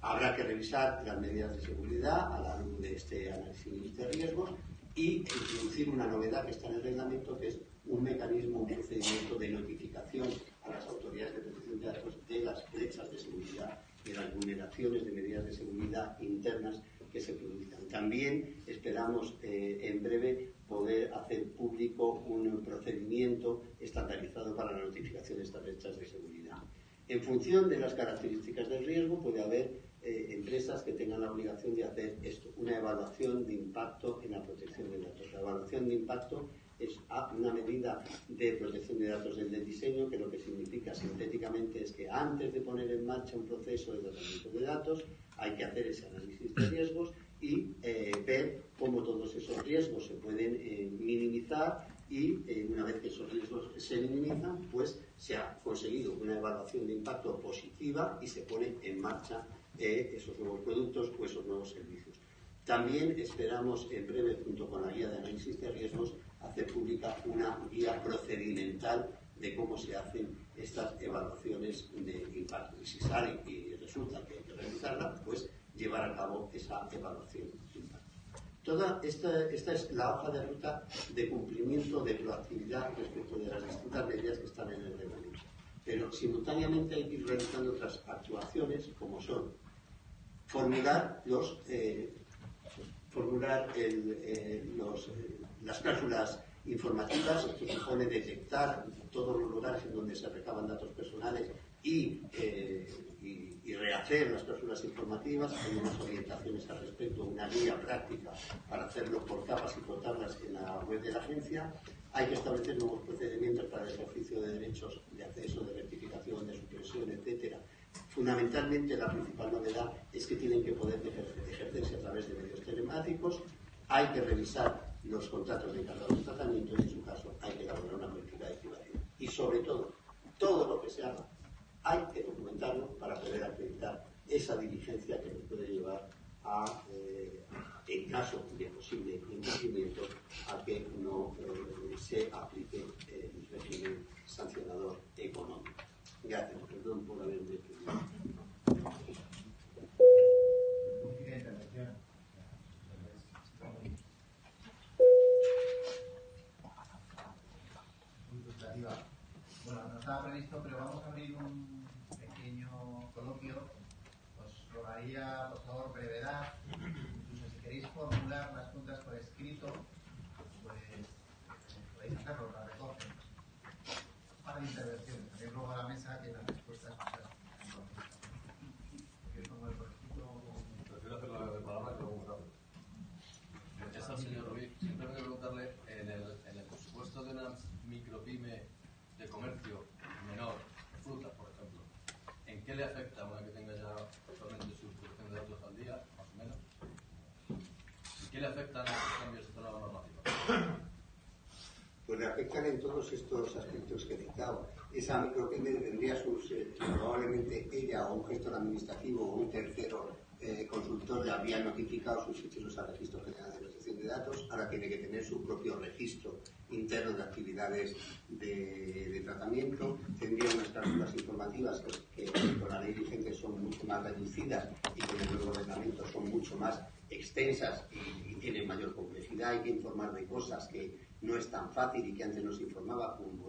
Habrá que revisar las medidas de seguridad a la luz de este análisis de riesgos y introducir una novedad que está en el reglamento, que es un mecanismo, un procedimiento de notificación a las autoridades de protección de datos de las brechas de seguridad de las vulneraciones de medidas de seguridad internas que se produzcan. También esperamos eh, en breve poder hacer público un procedimiento estandarizado para la notificación de estas brechas de seguridad. En función de las características del riesgo puede haber eh, empresas que tengan la obligación de hacer esto, una evaluación de impacto en la protección de datos. La evaluación de impacto es una medida de protección de datos del diseño que lo que significa sintéticamente es que antes de poner en marcha un proceso de tratamiento de datos hay que hacer ese análisis de riesgos y eh, ver cómo todos esos riesgos se pueden eh, minimizar y una vez que esos riesgos se minimizan, pues se ha conseguido una evaluación de impacto positiva y se pone en marcha de esos nuevos productos o esos nuevos servicios. También esperamos en breve, junto con la guía de análisis de riesgos, hacer pública una guía procedimental de cómo se hacen estas evaluaciones de impacto. Y si sale y resulta que hay que realizarla, pues llevar a cabo esa evaluación de impacto. Toda esta, esta es la hoja de ruta de cumplimiento de proactividad respecto de las distintas medidas que están en el reglamento. Pero simultáneamente hay que ir realizando otras actuaciones, como son formular los eh, formular las cláusulas informativas, que supone detectar todos los lugares en donde se recaban datos personales y, y, rehacer las cláusulas informativas. Hay unas orientaciones al respecto, una guía práctica para hacerlo por capas y por tablas en la web de la agencia. Hay que establecer nuevos procedimientos para el ejercicio de derechos de acceso, de rectificación, de supresión, etcétera. Fundamentalmente, la principal novedad es que tienen que poder ejercerse a través de medios telemáticos. Hay que revisar los contratos de encargados de tratamiento y, en su caso, hay que elaborar una política de. Y, sobre todo, todo lo que se haga hay que documentarlo para poder acreditar esa diligencia que nos puede llevar a, eh, en caso de posible incumplimiento, a que no eh, se aplique el régimen sancionador económico. Gracias, perdón por haberme Bueno, no estaba previsto, pero vamos a abrir un pequeño coloquio. Os rogaría, por favor, brevedad. Incluso si queréis formular las preguntas por escrito, pues eh, podéis hacerlo, la recogen. Para intervenciones. También luego a la mesa que las respuestas pues, Prefiero hacerlo de palabra que luego rápido. Es al señor Ruiz. Simplemente preguntarle, en el, en el presupuesto de una micropyme de comercio menor, frutas, por ejemplo, ¿en qué le afecta una que tenga ya actualmente su producción de datos al día, más o menos? ¿En qué le afectan estos cambios de la normativa? Pues le afectan en todos estos aspectos que he citado. Esa micropyme tendría sus, eh, probablemente ella o un gestor administrativo o un tercero eh, consultor le habría notificado sus ficheros al registro general de protección de datos, ahora tiene que tener su propio registro interno de actividades de, de tratamiento, tendría unas cláusulas informativas que, que, con la ley vigente son mucho más reducidas y con el nuevo reglamento son mucho más extensas y, y tienen mayor complejidad, hay que informar de cosas que no es tan fácil y que antes nos informaba, como,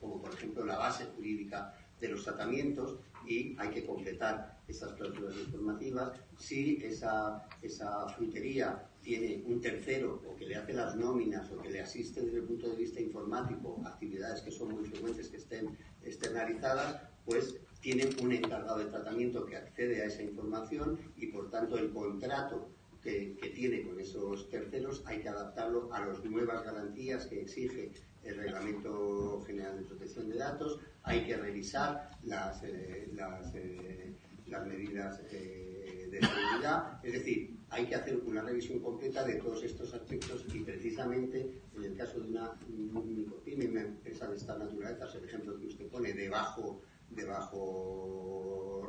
como por ejemplo la base jurídica de los tratamientos y hay que completar esas cláusulas informativas. Si esa, esa frutería tiene un tercero o que le hace las nóminas o que le asiste desde el punto de vista informático, actividades que son muy frecuentes que estén externalizadas, pues tiene un encargado de tratamiento que accede a esa información y por tanto el contrato que, tiene con esos terceros hay que adaptarlo a las nuevas garantías que exige el Reglamento General de Protección de Datos, hay que revisar las, eh, eh, las medidas eh, de seguridad, es decir, hay que hacer una revisión completa de todos estos aspectos y precisamente en el caso de una micropyme, una empresa de esta naturaleza, el ejemplo que usted pone, de bajo,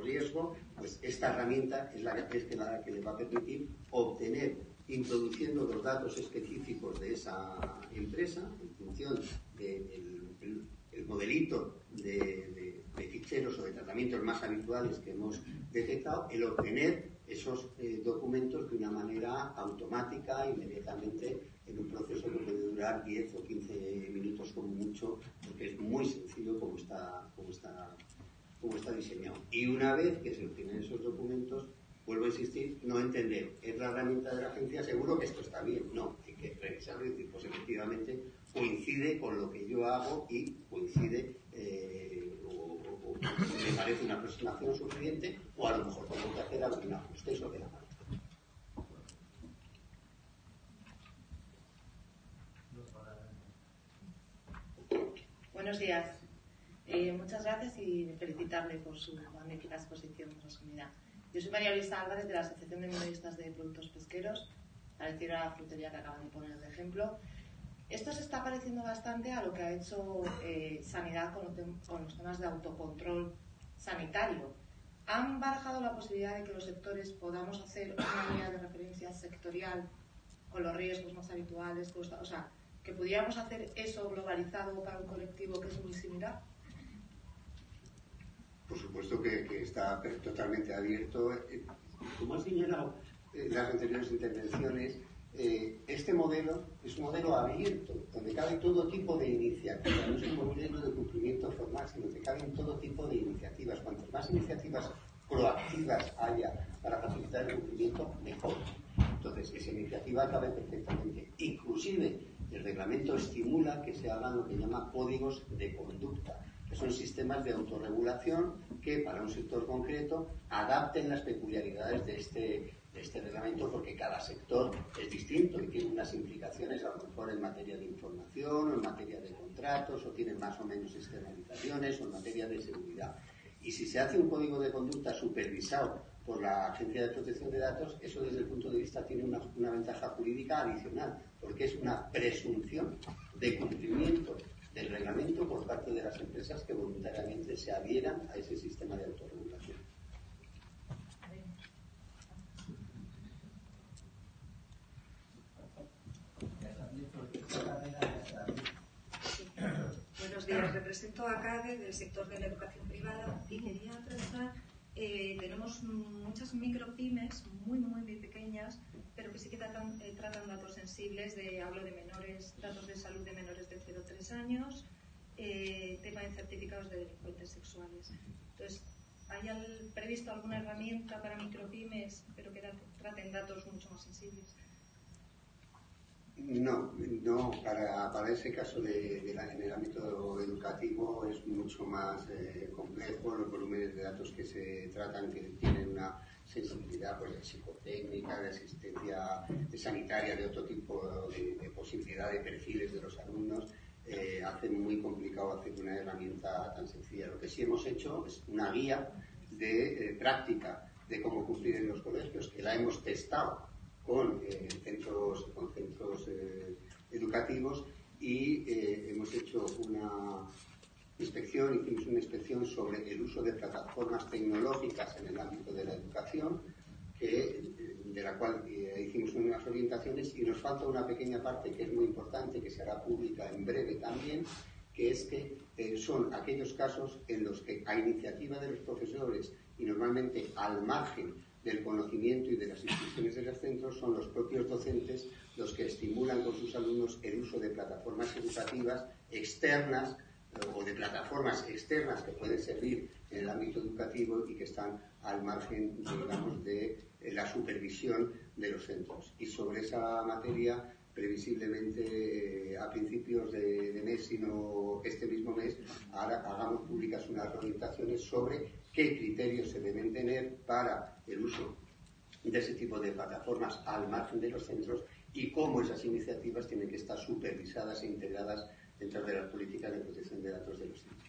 riesgo, pues esta herramienta es la, es la que le va a permitir obtener introduciendo los datos específicos de esa empresa en función del el, el modelito de, de, de, ficheros o de tratamientos más habituales que hemos detectado, el obtener esos eh, documentos de una manera automática, inmediatamente, en un proceso que puede durar 10 o 15 minutos como mucho, porque es muy sencillo como está, como está, como está diseñado. Y una vez que se obtienen esos documentos, vuelvo a insistir, no entender, es la herramienta de la agencia, seguro que esto está bien, no, hay que revisarlo y decir, pues efectivamente coincide con lo que yo hago y coincide eh, me parece una aproximación suficiente o a lo mejor tengo que hacer algún ajuste sobre la marcha. Buenos días. Eh, muchas gracias y felicitarle por su magnífica exposición resumida. Yo soy María Luisa Álvarez de la Asociación de Minoristas de Productos Pesqueros, la frutería que acaban de poner de ejemplo. Esto se está pareciendo bastante a lo que ha hecho eh, Sanidad con, con, los temas de autocontrol sanitario. ¿Han barajado la posibilidad de que los sectores podamos hacer una guía de referencia sectorial con los riesgos más habituales? O sea, que pudiéramos hacer eso globalizado para un colectivo que es muy similar? Por supuesto que, que está totalmente abierto. Como ha señalado en las anteriores intervenciones, eh, este modelo es un modelo abierto, donde cabe todo tipo de iniciativas, no es un modelo de cumplimiento formal, sino que caben todo tipo de iniciativas. Cuantas más iniciativas proactivas haya para facilitar el cumplimiento, mejor. Entonces, esa iniciativa cabe perfectamente. Inclusive, el reglamento estimula que se hagan lo que llama códigos de conducta, que son sistemas de autorregulación que para un sector concreto adapten las peculiaridades de este, este reglamento porque cada sector es distinto y tiene unas implicaciones a lo mejor en materia de información o en materia de contratos o tiene más o menos externalizaciones o en materia de seguridad. Y si se hace un código de conducta supervisado por la Agencia de Protección de Datos, eso desde el punto de vista tiene una, una ventaja jurídica adicional, porque es una presunción de cumplimiento del reglamento por parte de las empresas que voluntariamente se adhieran a ese sistema de autorregulación. Buenos represento a CADE del sector de la educación privada y quería tratar eh, tenemos muchas micropymes muy, muy, muy pequeñas, pero que sí que tratan, eh, tratan datos sensibles, de, hablo de menores, datos de salud de menores de 0 a 3 años, eh, tema de certificados de delincuentes sexuales. Entonces, ¿hay previsto alguna herramienta para micropymes, pero que traten datos mucho más sensibles? No, no para, para ese caso de, de la, en el ámbito educativo es mucho más eh, complejo los volúmenes de datos que se tratan, que tienen una sensibilidad pues, psicotécnica, de asistencia sanitaria, de otro tipo de, de, posibilidad de perfiles de los alumnos, eh, hace muy complicado hacer una herramienta tan sencilla. Lo que sí hemos hecho es una guía de eh, práctica de cómo cumplir en los colegios, que la hemos testado con eh, centros, con centros eh, educativos y eh, hemos hecho una inspección, hicimos una inspección sobre el uso de plataformas tecnológicas en el ámbito de la educación, de la cual hicimos unas orientaciones y nos falta una pequeña parte que es muy importante, que se hará pública en breve también, que es que son aquellos casos en los que a iniciativa de los profesores y normalmente al margen del conocimiento y de las instituciones de los centros son los propios docentes los que estimulan con sus alumnos el uso de plataformas educativas externas eh, o de plataformas externas que pueden servir en el ámbito educativo y que están al margen, digamos, de eh, la supervisión de los centros. Y sobre esa materia, previsiblemente eh, a principios de, de, mes, sino este mismo mes, ahora hagamos públicas unas orientaciones sobre qué criterios se deben tener para el uso de ese tipo de plataformas al margen de los centros y cómo esas iniciativas tienen que estar supervisadas e integradas dentro de las políticas de protección de datos de los centros.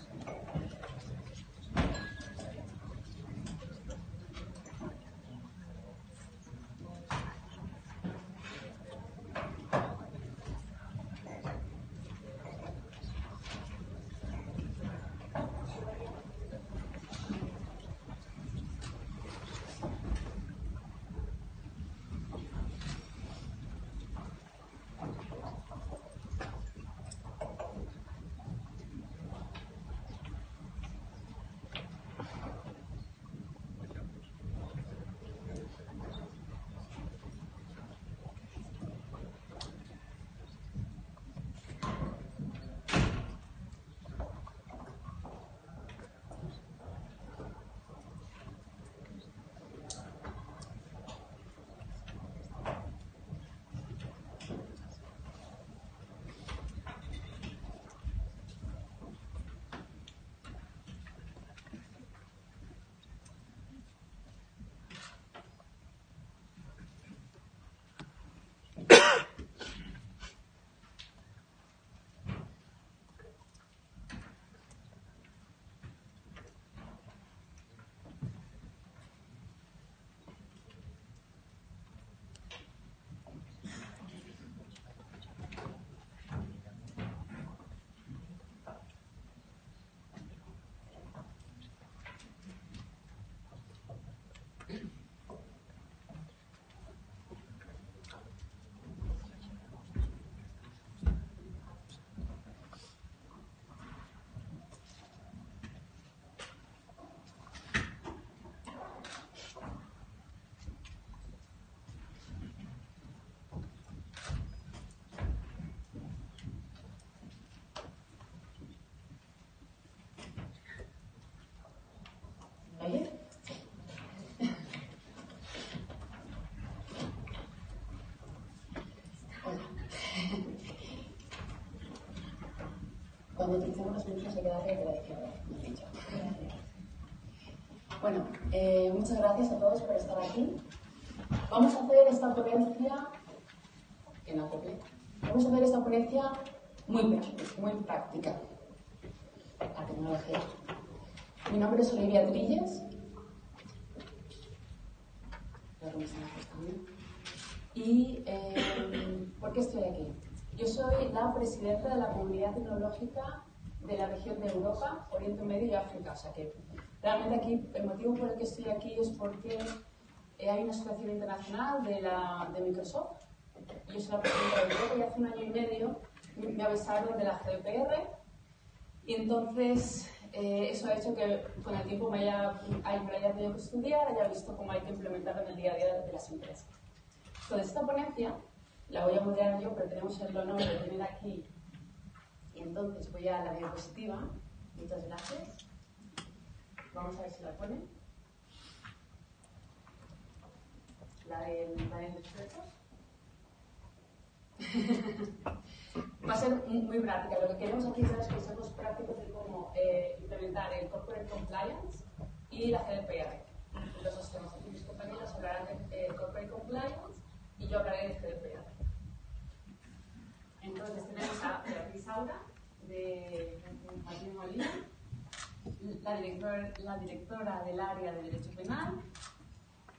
Cuando utilicemos los minutos hay que darle de la izquierda. Bueno, eh, muchas gracias a todos por estar aquí. Vamos a hacer esta ponencia en la copia. Vamos a hacer esta ponencia muy práctica, muy práctica. La tecnología. Mi nombre es Olivia Trilles. Yo soy la presidenta de la comunidad tecnológica de la región de Europa, Oriente Medio y África. O sea que realmente aquí el motivo por el que estoy aquí es porque eh, hay una asociación internacional de, la, de Microsoft. Yo soy la presidenta del grupo y hace un año y medio me avisaron de la GDPR Y entonces eh, eso ha hecho que con el tiempo me haya, haya tenido que estudiar, haya visto cómo hay que implementarlo en el día a día de las empresas. Entonces esta ponencia la voy a moderar yo, pero tenemos el honor de tener aquí. Y entonces voy a la diapositiva. Muchas gracias. Vamos a ver si la ponen. La del panel de expertos. Va a ser muy práctica. Lo que queremos aquí son los consejos prácticos de cómo eh, implementar el Corporate Compliance y la GDPR. Entonces, tenemos aquí mis compañeros hablarán de eh, Corporate Compliance y yo hablaré de GDPR. Entonces, tenemos a Beatriz Aura, de Martín Molina, la, director, la directora del área de Derecho Penal,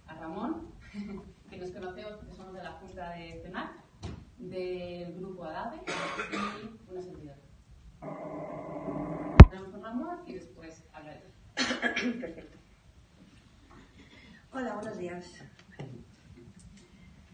a Ramón, que nos conocemos porque somos de la Junta de Penal, del grupo ADAVE y una servidora. Tenemos con Ramón y después hablaré. Perfecto. Hola, buenos días.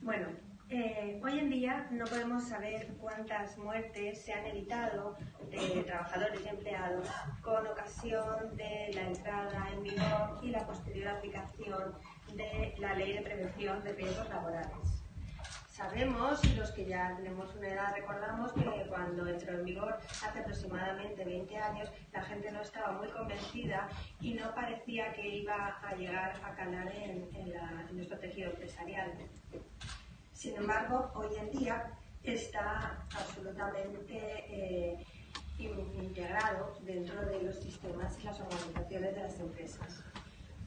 Bueno, eh, hoy en día no podemos saber cuántas muertes se han evitado de trabajadores y empleados con ocasión de la entrada en vigor y la posterior aplicación de la Ley de Prevención de Riesgos Laborales. Sabemos, los que ya tenemos una edad recordamos, que cuando entró en vigor hace aproximadamente 20 años, la gente no estaba muy convencida y no parecía que iba a llegar a calar en, en nuestro tejido empresarial. Sin embargo, hoy en día está absolutamente eh, integrado dentro de los sistemas y las organizaciones de las empresas.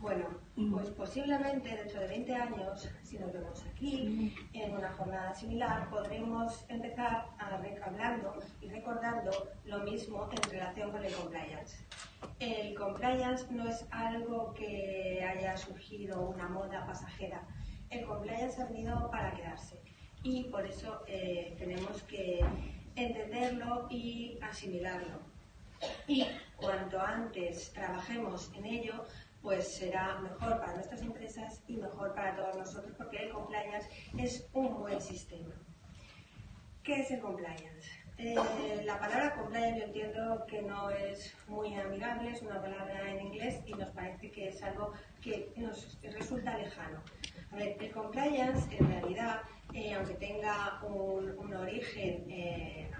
Bueno, pues posiblemente dentro de 20 años, si nos vemos aquí, en una jornada similar, podremos empezar a hablando y recordando lo mismo en relación con el compliance. El compliance no es algo que haya surgido una moda pasajera, el compliance ha venido para quedarse y por eso eh, tenemos que entenderlo y asimilarlo. Y cuanto antes trabajemos en ello, pues será mejor para nuestras empresas y mejor para todos nosotros, porque el compliance es un buen sistema. ¿Qué es el compliance? Eh, la palabra compliance yo entiendo que no es muy amigable, es una palabra en inglés y nos parece que es algo que nos resulta lejano. A ver, el compliance en realidad, eh, aunque tenga un, origen eh,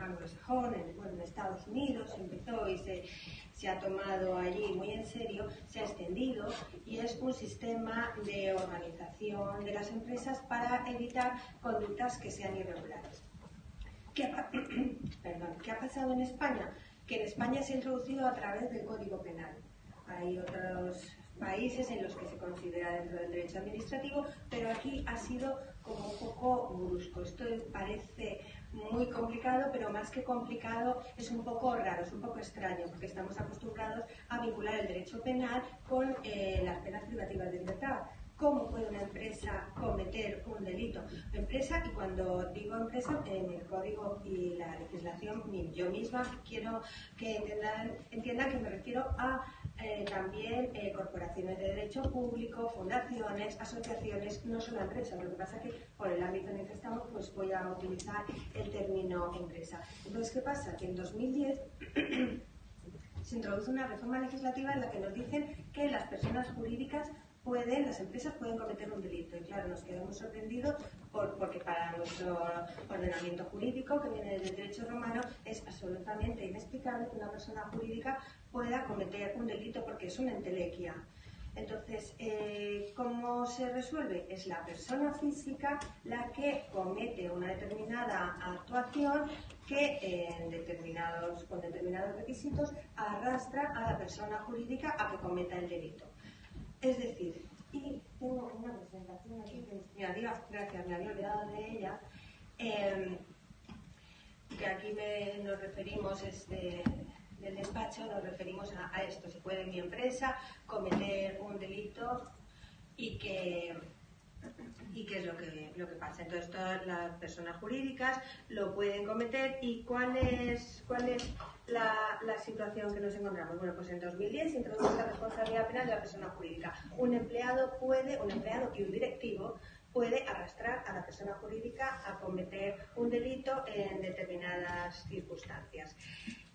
anglosajón, en, Estados Unidos, empezó y se ha tomado allí muy en serio, se ha extendido y es un sistema de organización de las empresas para evitar conductas que sean irregulares. ¿Qué ha, perdón, ¿Qué ha pasado en España? Que en España se ha introducido a través del Código Penal. Hay otros países en los que se considera dentro del derecho administrativo, pero aquí ha sido como un poco brusco. Esto parece muy complicado, pero más que complicado es un poco raro, es un poco extraño, porque estamos acostumbrados a vincular el derecho penal con eh, las penas privativas de libertad. ¿Cómo puede una empresa cometer un delito? Empresa, y cuando digo empresa, en el código y la legislación, yo misma quiero que entiendan, que me refiero a eh, también eh, corporaciones de derecho público, fundaciones, asociaciones, no solo empresas. Lo que pasa es que por el ámbito en el que estamos, pues voy a utilizar el término empresa. Entonces, ¿qué pasa? Que en 2010 se introduce una reforma legislativa en la que nos dicen que las personas jurídicas pueden, las empresas pueden cometer un delito. Y claro, nos quedamos sorprendidos porque para nuestro ordenamiento jurídico, que viene del derecho romano, es absolutamente inexplicable que una persona jurídica pueda cometer un delito porque es una entelequia. Entonces, eh, ¿cómo se resuelve? Es la persona física la que comete una determinada actuación que en determinados, con determinados requisitos arrastra a la persona jurídica a que cometa el delito. Es decir, y tengo una presentación aquí que me había, gracias, me había olvidado de ella, em, que aquí nos referimos este, del despacho, nos referimos a, esto. Se puede en mi empresa cometer un delito y que y qué es lo que, lo que pasa. Entonces, todas las personas jurídicas lo pueden cometer. ¿Y es, cuál es la, la situación que nos encontramos? Bueno, pues en 2010 se introduce la responsabilidad penal de la persona jurídica. Un empleado puede, un empleado y un directivo puede arrastrar a la persona jurídica a cometer un delito en determinadas circunstancias.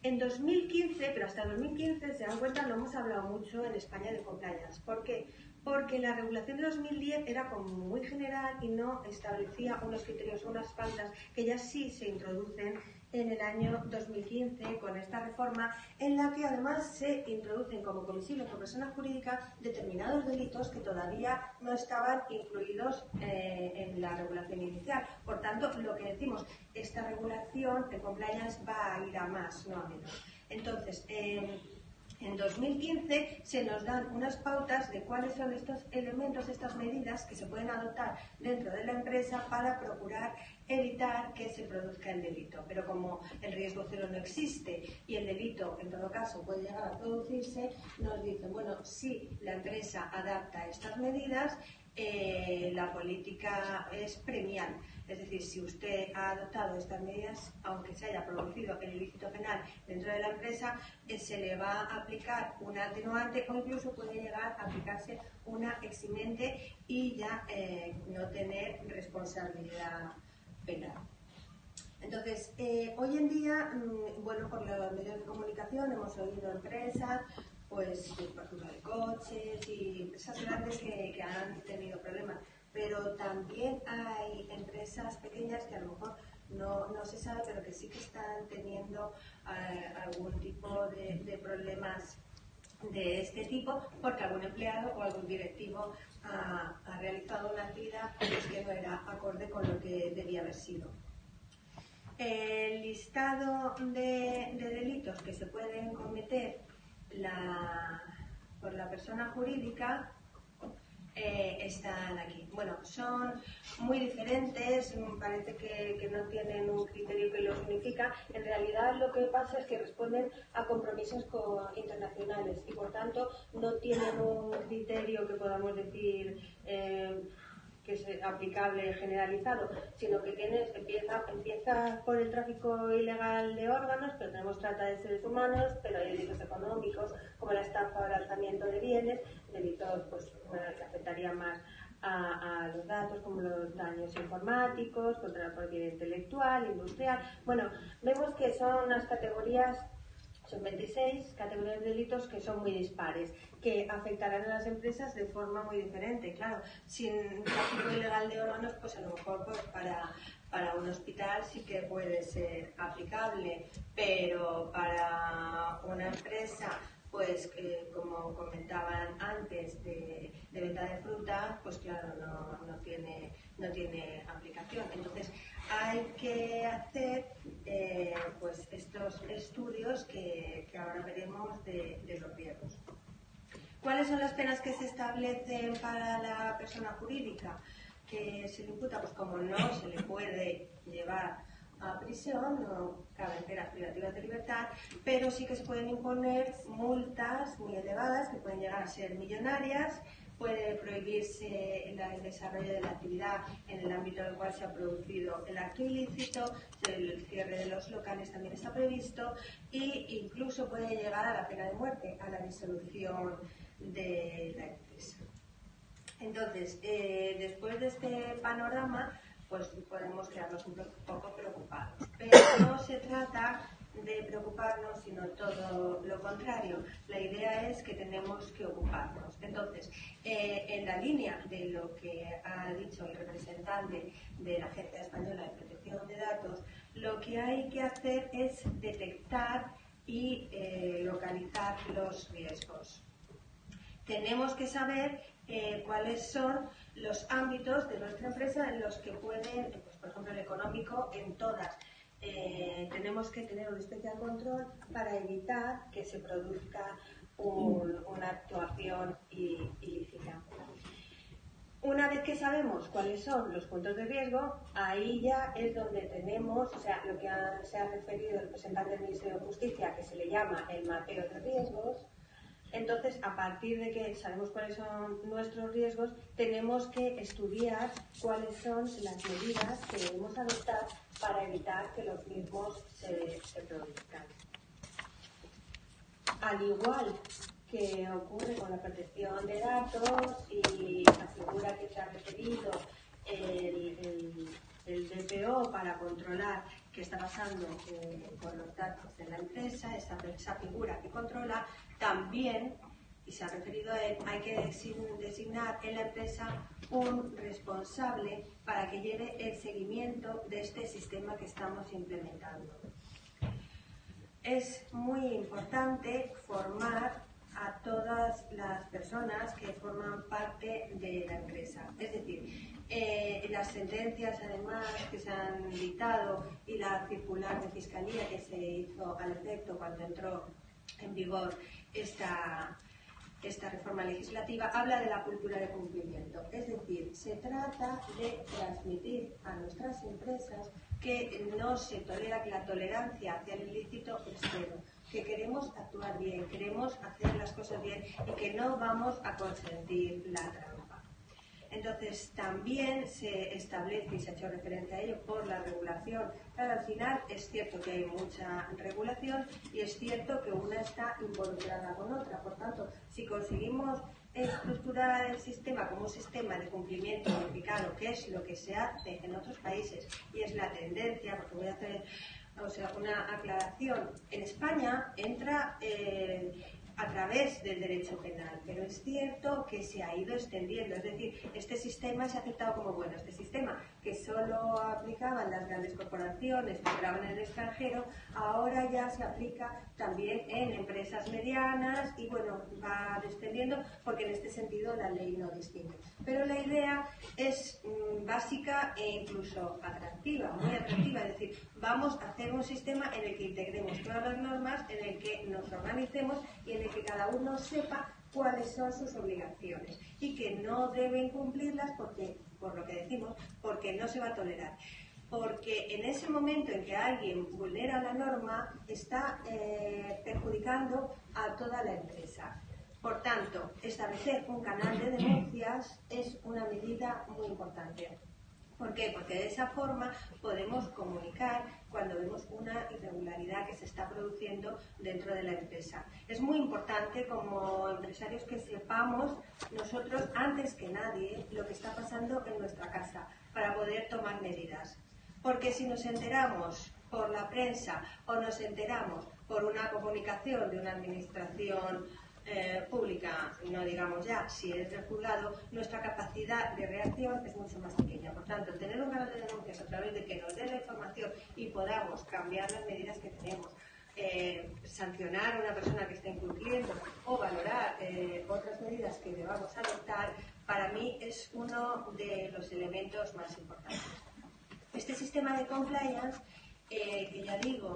En 2015, pero hasta 2015, se dan cuenta, no hemos hablado mucho en España de compliance. ¿Por qué? Porque la regulación de 2010 era como muy general y no establecía unos criterios, unas pautas que ya sí se introducen en el año 2015 con esta reforma en la que además se introducen como comisibles por persona jurídica determinados delitos que todavía no estaban incluidos eh, en la regulación inicial. Por tanto, lo que decimos, esta regulación de compliance va a ir a más, no a menos. Entonces, eh, en 2015 se nos dan unas pautas de cuáles son estos elementos, estas medidas que se pueden adoptar dentro de la empresa para procurar evitar que se produzca el delito. Pero como el riesgo cero no existe y el delito en todo caso puede llegar a producirse, nos dicen, bueno, si la empresa adapta estas medidas, eh, la política es premial. Es decir, si usted ha adoptado estas medidas, aunque se haya producido el ilícito penal dentro de la empresa, eh, se le va a aplicar una atenuante o incluso puede llegar a aplicarse una eximente y ya eh, no tener responsabilidad penal. Entonces, hoy en día, mm, bueno, por los medios de comunicación hemos oído empresas pues factura de coches y empresas grandes que, han tenido problemas. Pero también hay empresas pequeñas que a lo mejor no, no se sabe, pero que sí que están teniendo eh, algún tipo de, problemas de este tipo porque algún empleado o algún directivo ha, realizado una actividad que no era acorde con lo que debía haber sido. El listado de delitos que se pueden cometer la, por la persona jurídica eh, están aquí. Bueno, son muy diferentes, parece que, que, no tienen un criterio que los unifica. En realidad lo que pasa es que responden a compromisos internacionales y por tanto no tienen un criterio que podamos decir... Eh, que es aplicable generalizado, sino que tienes, empieza, empieza por el tráfico ilegal de órganos, pero tenemos trata de seres humanos, pero hay delitos económicos, como la estafa o el alzamiento de bienes, delitos pues, que afectarían más a, los datos, como los daños informáticos, contra la propiedad intelectual, industrial. Bueno, vemos que son unas categorías son 26 categorías de delitos que son muy dispares, que afectarán a las empresas de forma muy diferente. Claro, sin tráfico ilegal de órganos, pues a lo mejor pues, para, para un hospital sí que puede ser aplicable, pero para una empresa pues como comentaban antes de, venta de fruta, pues claro, no, tiene, no tiene aplicación. Entonces hay que hacer eh, pues estos estudios que, ahora veremos de, de los riesgos. ¿Cuáles son las penas que se establecen para la persona jurídica que se le imputa? Pues como no se le puede llevar a prisión, no caben privativas de libertad, pero sí que se pueden imponer multas muy elevadas que pueden llegar a ser millonarias, puede prohibirse el, desarrollo de la actividad en el ámbito del cual se ha producido el acto ilícito, el cierre de los locales también está previsto e incluso puede llegar a la pena de muerte, a la disolución de la empresa. Entonces, eh, después de este panorama, pues podemos quedarnos un poco preocupados. Pero no se trata de preocuparnos, sino todo lo contrario. La idea es que tenemos que ocuparnos. Entonces, eh, en la línea de lo que ha dicho el representante de la Agencia Española de Protección de Datos, lo que hay que hacer es detectar y eh, localizar los riesgos. Tenemos que saber eh, cuáles son los ámbitos de nuestra empresa en los que pueden, pues, por ejemplo, el económico, en todas. Eh, tenemos que tener un especial control para evitar que se produzca una actuación ilícita. Una vez que sabemos cuáles son los puntos de riesgo, ahí ya es donde tenemos, o sea, lo que se ha referido el representante del Ministerio de Justicia, que se le llama el mapeo de riesgos, entonces, a partir de que sabemos cuáles son nuestros riesgos, tenemos que estudiar cuáles son las medidas que debemos adoptar para evitar que los mismos se, produzcan. Al igual que ocurre con la protección de datos y la figura que se ha referido el, el, DPO para controlar qué está pasando eh, con los datos de la empresa, esa, esa figura que controla, también, y se ha referido a él, hay que designar en la empresa un responsable para que lleve el seguimiento de este sistema que estamos implementando. Es muy importante formar a todas las personas que forman parte de la empresa. Es decir, eh, las sentencias además que se han dictado y la circular de fiscalía que se hizo al efecto cuando entró en vigor esta, esta reforma legislativa habla de la cultura de cumplimiento. Es decir, se trata de transmitir a nuestras empresas que no se tolera, que la tolerancia hacia el ilícito es que queremos actuar bien, queremos hacer las cosas bien y que no vamos a consentir la trampa. Entonces, también se establece, y se ha hecho referencia a ello, por la regulación. Claro, al final es cierto que hay mucha regulación y es cierto que una está involucrada con otra. Por tanto, si conseguimos estructurar el sistema como un sistema de cumplimiento unificado, que es lo que se hace en otros países y es la tendencia, porque voy a hacer o sea, una aclaración. En España entra eh, a través del derecho penal, pero es cierto que se ha ido extendiendo, es decir, este sistema se ha aceptado como bueno, este sistema que solo aplicaban las grandes corporaciones que operaban en el extranjero, ahora ya se aplica también en empresas medianas y bueno, va extendiendo porque en este sentido la ley no distingue. Pero la idea es mm, básica e incluso atractiva, muy atractiva, es decir, vamos a hacer un sistema en el que integremos todas las normas, en el que nos organicemos y en el que cada uno sepa cuáles son sus obligaciones y que no deben cumplirlas porque, por lo que decimos, porque no se va a tolerar. Porque en ese momento en que alguien vulnera la norma, está eh, perjudicando a toda la empresa. Por tanto, establecer un canal de denuncias es una medida muy importante. ¿Por qué? Porque de esa forma podemos comunicar cuando vemos una irregularidad que se está produciendo dentro de la empresa. Es muy importante como empresarios que sepamos nosotros antes que nadie lo que está pasando en nuestra casa para poder tomar medidas. Porque si nos enteramos por la prensa o nos enteramos por una comunicación de una administración eh, pública, no digamos ya si es del juzgado, nuestra capacidad de reacción es mucho más pequeña. Por tanto, tener un canal de denuncias a través de que nos dé la información y podamos cambiar las medidas que tenemos, eh, sancionar a una persona que está incumpliendo o valorar eh, otras medidas que debamos adoptar, para mí es uno de los elementos más importantes. Este sistema de compliance, que ya digo,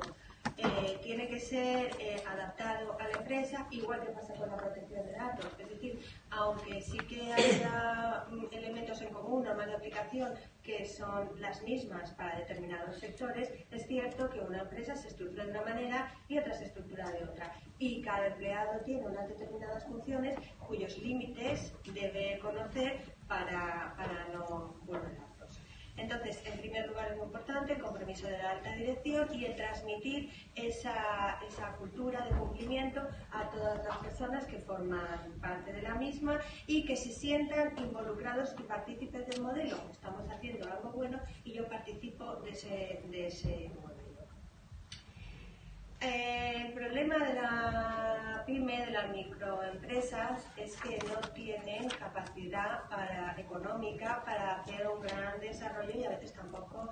eh, tiene que ser eh, adaptado a la empresa, igual que pasa con la protección de datos. Es decir, aunque sí que haya mm, elementos en común, normas de aplicación que son las mismas para determinados sectores, es cierto que una empresa se estructura de una manera y otra se estructura de otra. Y cada empleado tiene unas determinadas funciones cuyos límites debe conocer para, para no vulnerar. Entonces, en primer lugar es muy importante el compromiso de la alta dirección y el transmitir esa, esa cultura de cumplimiento a todas las personas que forman parte de la misma y que se sientan involucrados y partícipes del modelo. Estamos haciendo algo bueno y yo participo de ese, de ese modelo. El problema de la pyme, de las microempresas, es que no tienen capacidad para, económica para hacer un gran desarrollo y a veces tampoco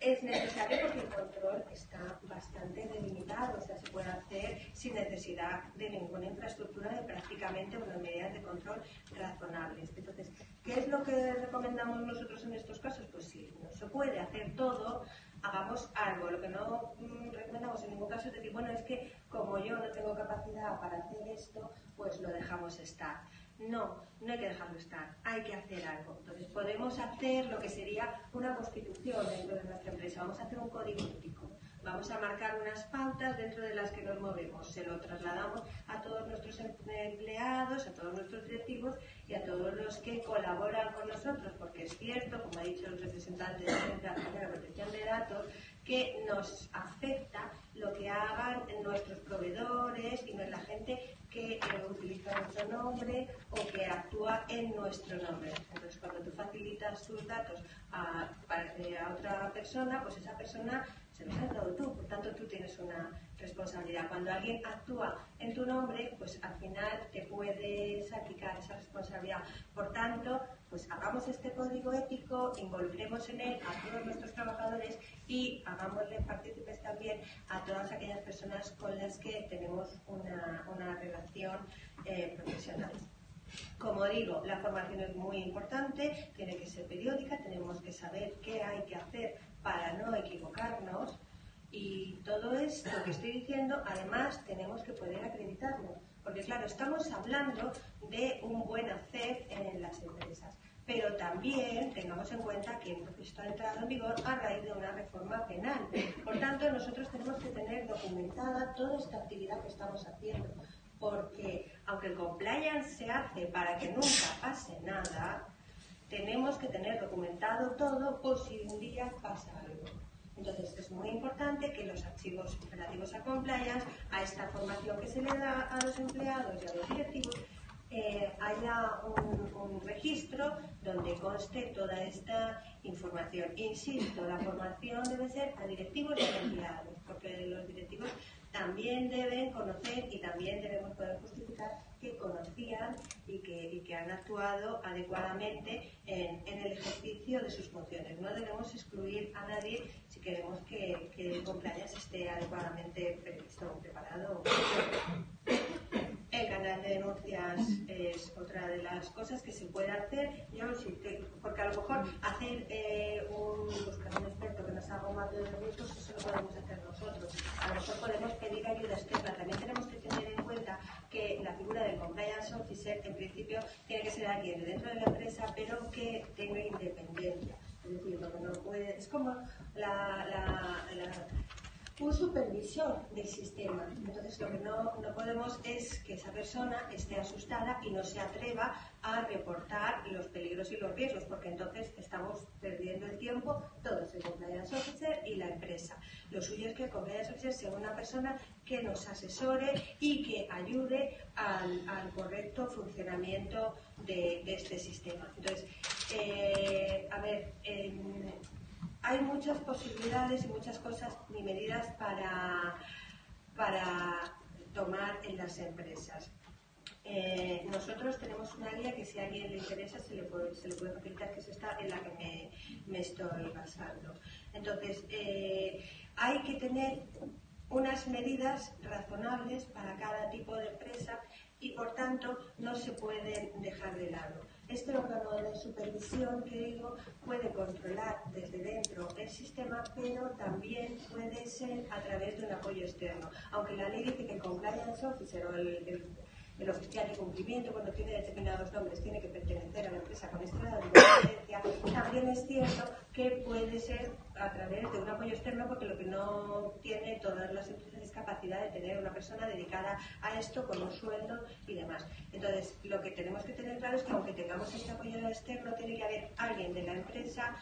es necesario porque el control está bastante delimitado, o sea, se puede hacer sin necesidad de ninguna infraestructura de prácticamente unas medidas de control razonables. Entonces, ¿qué es lo que recomendamos nosotros en estos casos? Pues sí, no se puede hacer todo hagamos algo. Lo que no mm, recomendamos en ningún caso es decir, bueno, es que como yo no tengo capacidad para hacer esto, pues lo dejamos estar. No, no hay que dejarlo estar, hay que hacer algo. Entonces podemos hacer lo que sería una constitución dentro de nuestra empresa, vamos a hacer un código ético vamos a marcar unas pautas dentro de las que nos movemos. Se lo trasladamos a todos nuestros empleados, a todos nuestros directivos y a todos los que colaboran con nosotros, porque es cierto, como ha dicho el representante de la Protección de Datos, que nos afecta lo que hagan nuestros proveedores y la gente que eh, utiliza nuestro nombre o que actúa en nuestro nombre. Entonces, cuando tú facilitas tus datos a, a otra persona, pues esa persona se los has dado tú, por tanto tú tienes una responsabilidad. Cuando alguien actúa en tu nombre, pues al final te puedes aplicar esa responsabilidad. Por tanto, pues hagamos este código ético, involucremos en él a todos nuestros trabajadores y hagámosle partícipes también a todas aquellas personas con las que tenemos una, una relación eh, profesional. Como digo, la formación es muy importante, tiene que ser periódica, tenemos que saber qué hay que hacer para no equivocarnos y todo esto que estoy diciendo, además, tenemos que poder acreditarlo. Porque claro, estamos hablando de un buen hacer en las empresas. Pero también tengamos en cuenta que esto ha entrado en vigor a raíz de una reforma penal. Por tanto, nosotros tenemos que tener documentada toda esta actividad que estamos haciendo porque aunque el compliance se hace para que nunca pase nada, tenemos que tener documentado todo por si un día pasa algo. Entonces es muy importante que los archivos relativos a compliance, a esta formación que se le da a los empleados y a los directivos, eh, haya un, un, registro donde conste toda esta información. Insisto, la formación debe ser a directivos y a empleados, porque los directivos también deben conocer y también debemos poder justificar que conocían y que, han actuado adecuadamente en, el ejercicio de sus funciones. No debemos excluir a nadie si queremos que, que el compliance esté adecuadamente previsto, preparado. El canal de denuncias es otra de las cosas que se puede hacer, yo porque a lo mejor hacer eh, un, buscar un experto que nos haga un mapa de riesgos, eso lo podemos hacer nosotros. A lo mejor podemos pedir ayuda externa. También tenemos que tener en cuenta que la figura del compliance officer, en principio, tiene que ser alguien de dentro de la empresa, pero que tenga independencia. Es decir, no puede, es como la un supervisor del sistema. Entonces, lo que no, no, podemos es que esa persona esté asustada y no se atreva a reportar los peligros y los riesgos, porque entonces estamos perdiendo el tiempo todos, el compliance officer y la empresa. Lo suyo es que el compliance officer sea una persona que nos asesore y que ayude al, correcto funcionamiento de, este sistema. Entonces, eh, a ver, en, hay muchas posibilidades y muchas cosas y medidas para, para tomar en las empresas. Eh, nosotros tenemos una guía que si a alguien le interesa se le puede, se facilitar, que es esta en la que me, me estoy basando. Entonces, eh, hay que tener unas medidas razonables para cada tipo de empresa y por tanto no se pueden dejar de lado. Este órgano de supervisión que digo puede controlar desde dentro el sistema, pero también puede ser a través de un apoyo externo. Aunque la ley dice que el compliance officer o el, el, oficial de cumplimiento, cuando tiene determinados nombres, tiene que pertenecer a la empresa con este grado de independencia, también es cierto que puede ser a través de un apoyo externo, porque lo que no tiene todas las empresas es capacidad de tener una persona dedicada a esto con un sueldo y demás. Entonces, lo que tenemos que tener claro es que aunque tengamos este apoyo externo, tiene que haber alguien de la empresa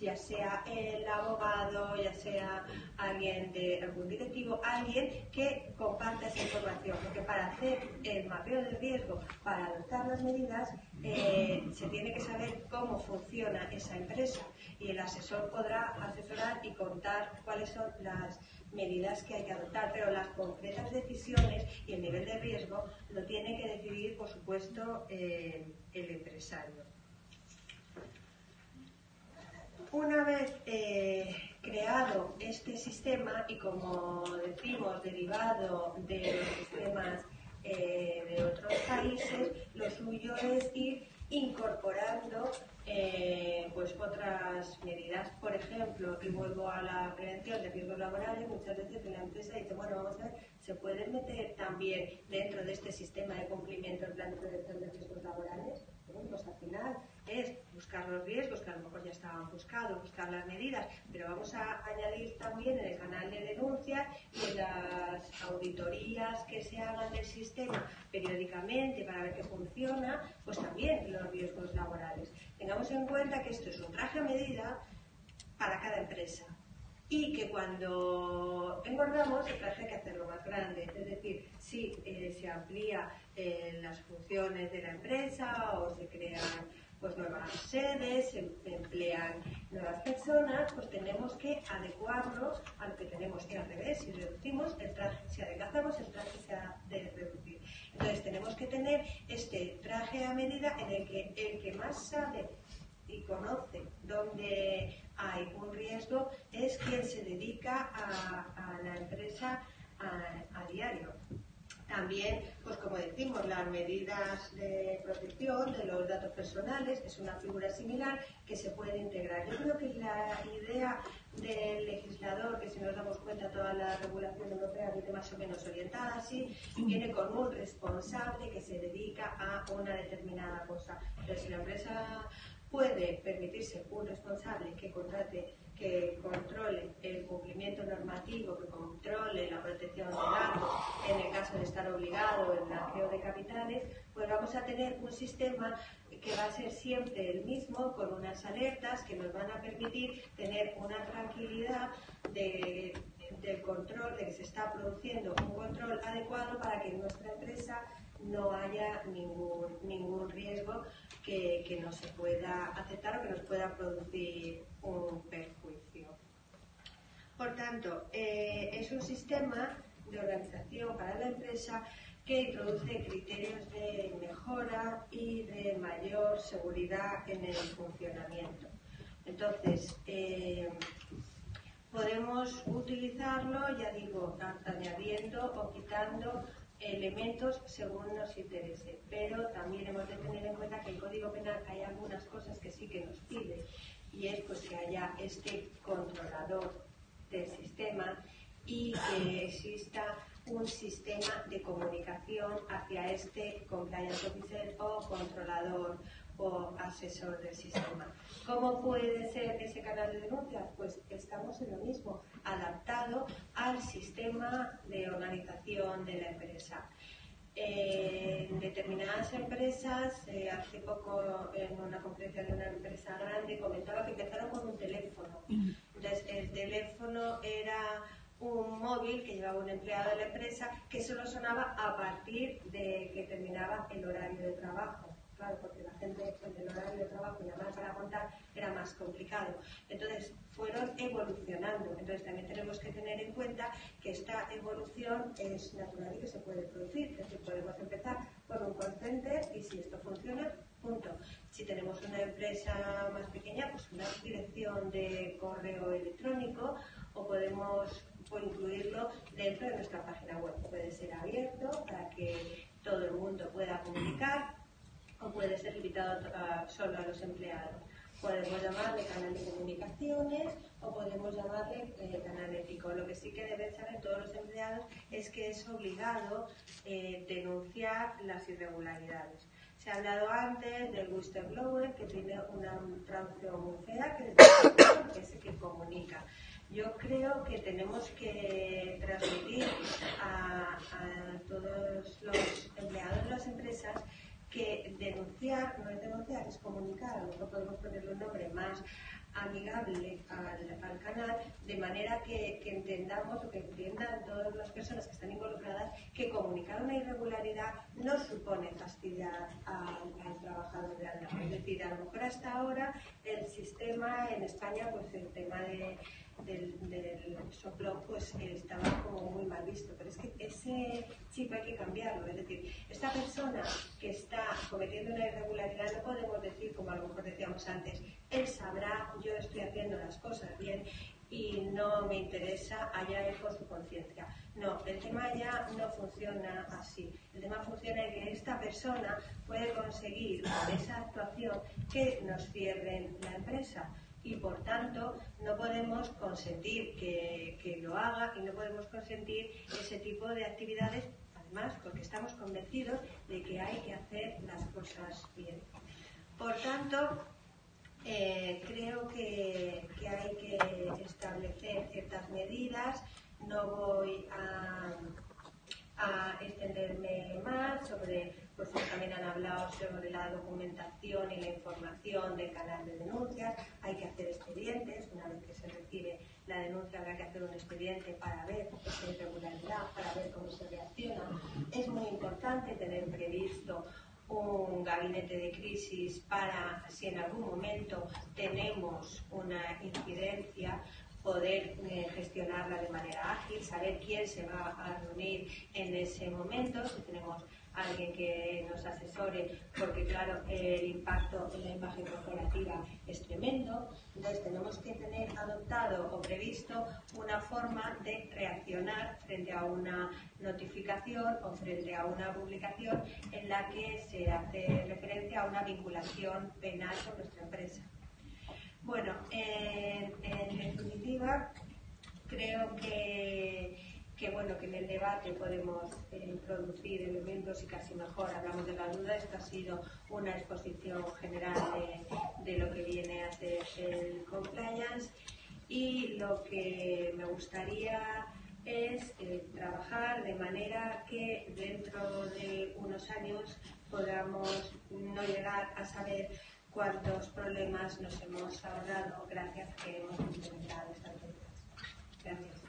ya sea el abogado, ya sea alguien de algún directivo, alguien que comparta esa información, porque para hacer el mapeo del riesgo, para adoptar las medidas, eh, se tiene que saber cómo funciona esa empresa. Y el asesor podrá asesorar y contar cuáles son las medidas que hay que adoptar, pero las concretas decisiones y el nivel de riesgo lo tiene que decidir, por supuesto, eh, el empresario. Una vez eh, creado este sistema y como decimos, derivado de los sistemas eh, de otros países, lo suyo es ir incorporando eh, pues otras medidas. Por ejemplo, y vuelvo a la prevención de riesgos laborales, muchas veces la empresa dice, bueno, vamos a ver, se pueden meter también dentro de este sistema de cumplimiento el plan de prevención de riesgos laborales. Bueno, pues al final es buscar los riesgos que a lo mejor ya estaban buscados, buscar las medidas, pero vamos a añadir también en el canal de denuncia y en las auditorías que se hagan del sistema periódicamente para ver que funciona, pues también los riesgos laborales. Tengamos en cuenta que esto es un traje a medida para cada empresa y que cuando engordamos el traje hay que hacerlo más grande, es decir, si eh, se amplía eh, las funciones de la empresa o se crean pues nuevas sedes, se emplean nuevas personas, pues tenemos que adecuarnos a lo que tenemos y al revés, si reducimos, el traje, si adelgazamos, el traje se ha de reducir. Entonces tenemos que tener este traje a medida en el que el que más sabe y conoce dónde hay un riesgo es quien se dedica a, la empresa a, diario. También, pues como decimos, las medidas de protección de los datos personales es una figura similar que se puede integrar. Yo creo que la idea del legislador, que si nos damos cuenta toda la regulación europea viene más o menos orientada así, viene con un responsable que se dedica a una determinada cosa. Entonces, si la empresa puede permitirse un responsable que contrate, que controle el cumplimiento normativo, que controle la protección de datos, en el caso de estar obligado el blanqueo de capitales, pues vamos a tener un sistema que va a ser siempre el mismo, con unas alertas que nos van a permitir tener una tranquilidad de, del control, de que se está produciendo un control adecuado para que nuestra empresa no haya ningún, ningún riesgo que, que no se pueda aceptar o que nos pueda producir un perjuicio. Por tanto, eh, es un sistema de organización para la empresa que introduce criterios de mejora y de mayor seguridad en el funcionamiento. Entonces, eh, podemos utilizarlo, ya digo, añadiendo o quitando elementos según nos interese, pero también hemos de tener en cuenta que el Código Penal hay algunas cosas que sí que nos pide y es pues que haya este controlador del sistema y que exista un sistema de comunicación hacia este compliance officer o controlador o asesor del sistema. ¿Cómo puede ser ese canal de denuncias? Pues estamos en lo mismo, adaptado al sistema de organización de la empresa. en determinadas empresas, eh, hace poco en una conferencia de una empresa grande comentaba que empezaron con un teléfono. Entonces, el teléfono era un móvil que llevaba un empleado de la empresa que solo sonaba a partir de que terminaba el horario de trabajo porque la gente en el horario de trabajo llamar para contar era más complicado. Entonces, fueron evolucionando. Entonces, también tenemos que tener en cuenta que esta evolución es natural y que se puede producir. Es decir, podemos empezar con un call center y si esto funciona, punto. Si tenemos una empresa más pequeña, pues una dirección de correo electrónico o podemos incluirlo dentro de nuestra página web. Puede ser abierto para que todo el mundo pueda comunicar o puede ser limitado solo a los empleados. Podemos llamarle canal de comunicaciones o podemos llamarle eh, canal ético. Lo que sí que deben saber todos los empleados es que es obligado eh, denunciar las irregularidades. Se ha hablado antes del whistleblower, que tiene una traducción muy fea, que es el que comunica. Yo creo que tenemos que transmitir a, a todos los empleados de las empresas que denunciar no es denunciar, es comunicar, a lo mejor podemos ponerle un nombre más amigable al, canal, de manera que, entendamos o que entiendan todas las personas que están involucradas que comunicar una irregularidad no supone fastidiar al, trabajador de alta. Es decir, a lo mejor hasta ahora el sistema en España, pues el tema de del, del pues estaba como muy mal visto. Pero es que ese chip hay que cambiarlo. Es decir, esta persona que está cometiendo una irregularidad no podemos decir, como a lo mejor decíamos antes, él sabrá, yo estoy haciendo las cosas bien y no me interesa allá él con su conciencia. No, el tema ya no funciona así. El tema funciona en que esta persona puede conseguir con esa actuación que nos cierren la empresa y por tanto no podemos consentir que, que, lo haga y no podemos consentir ese tipo de actividades, además porque estamos convencidos de que hay que hacer las cosas bien. Por tanto, eh, creo que, que, hay que establecer ciertas medidas. No voy a, a extenderme más sobre pues también han hablado sobre la documentación y la información del canal de denuncias. Hay que hacer expedientes. Una vez que se recibe la denuncia, habrá que hacer un expediente para ver esa irregularidad, para ver cómo se reacciona. Es muy importante tener previsto un gabinete de crisis para, si en algún momento tenemos una incidencia, poder eh, gestionarla de manera ágil, saber quién se va a reunir en ese momento, si tenemos alguien que nos asesore, porque claro, el impacto en la imagen corporativa es tremendo. Entonces tenemos que tener adoptado o previsto una forma de reaccionar frente a una notificación o frente a una publicación en la que se hace referencia a una vinculación penal con nuestra empresa. Bueno, en, definitiva, creo que, bueno, que en el debate podemos eh, producir elementos y casi mejor hablamos de la duda. Esta ha sido una exposición general de, lo que viene a ser el compliance y lo que me gustaría es eh, trabajar de manera que dentro de unos años podamos no llegar a saber cuántos problemas nos hemos ahorrado gracias a que hemos implementado estas medidas. Gracias.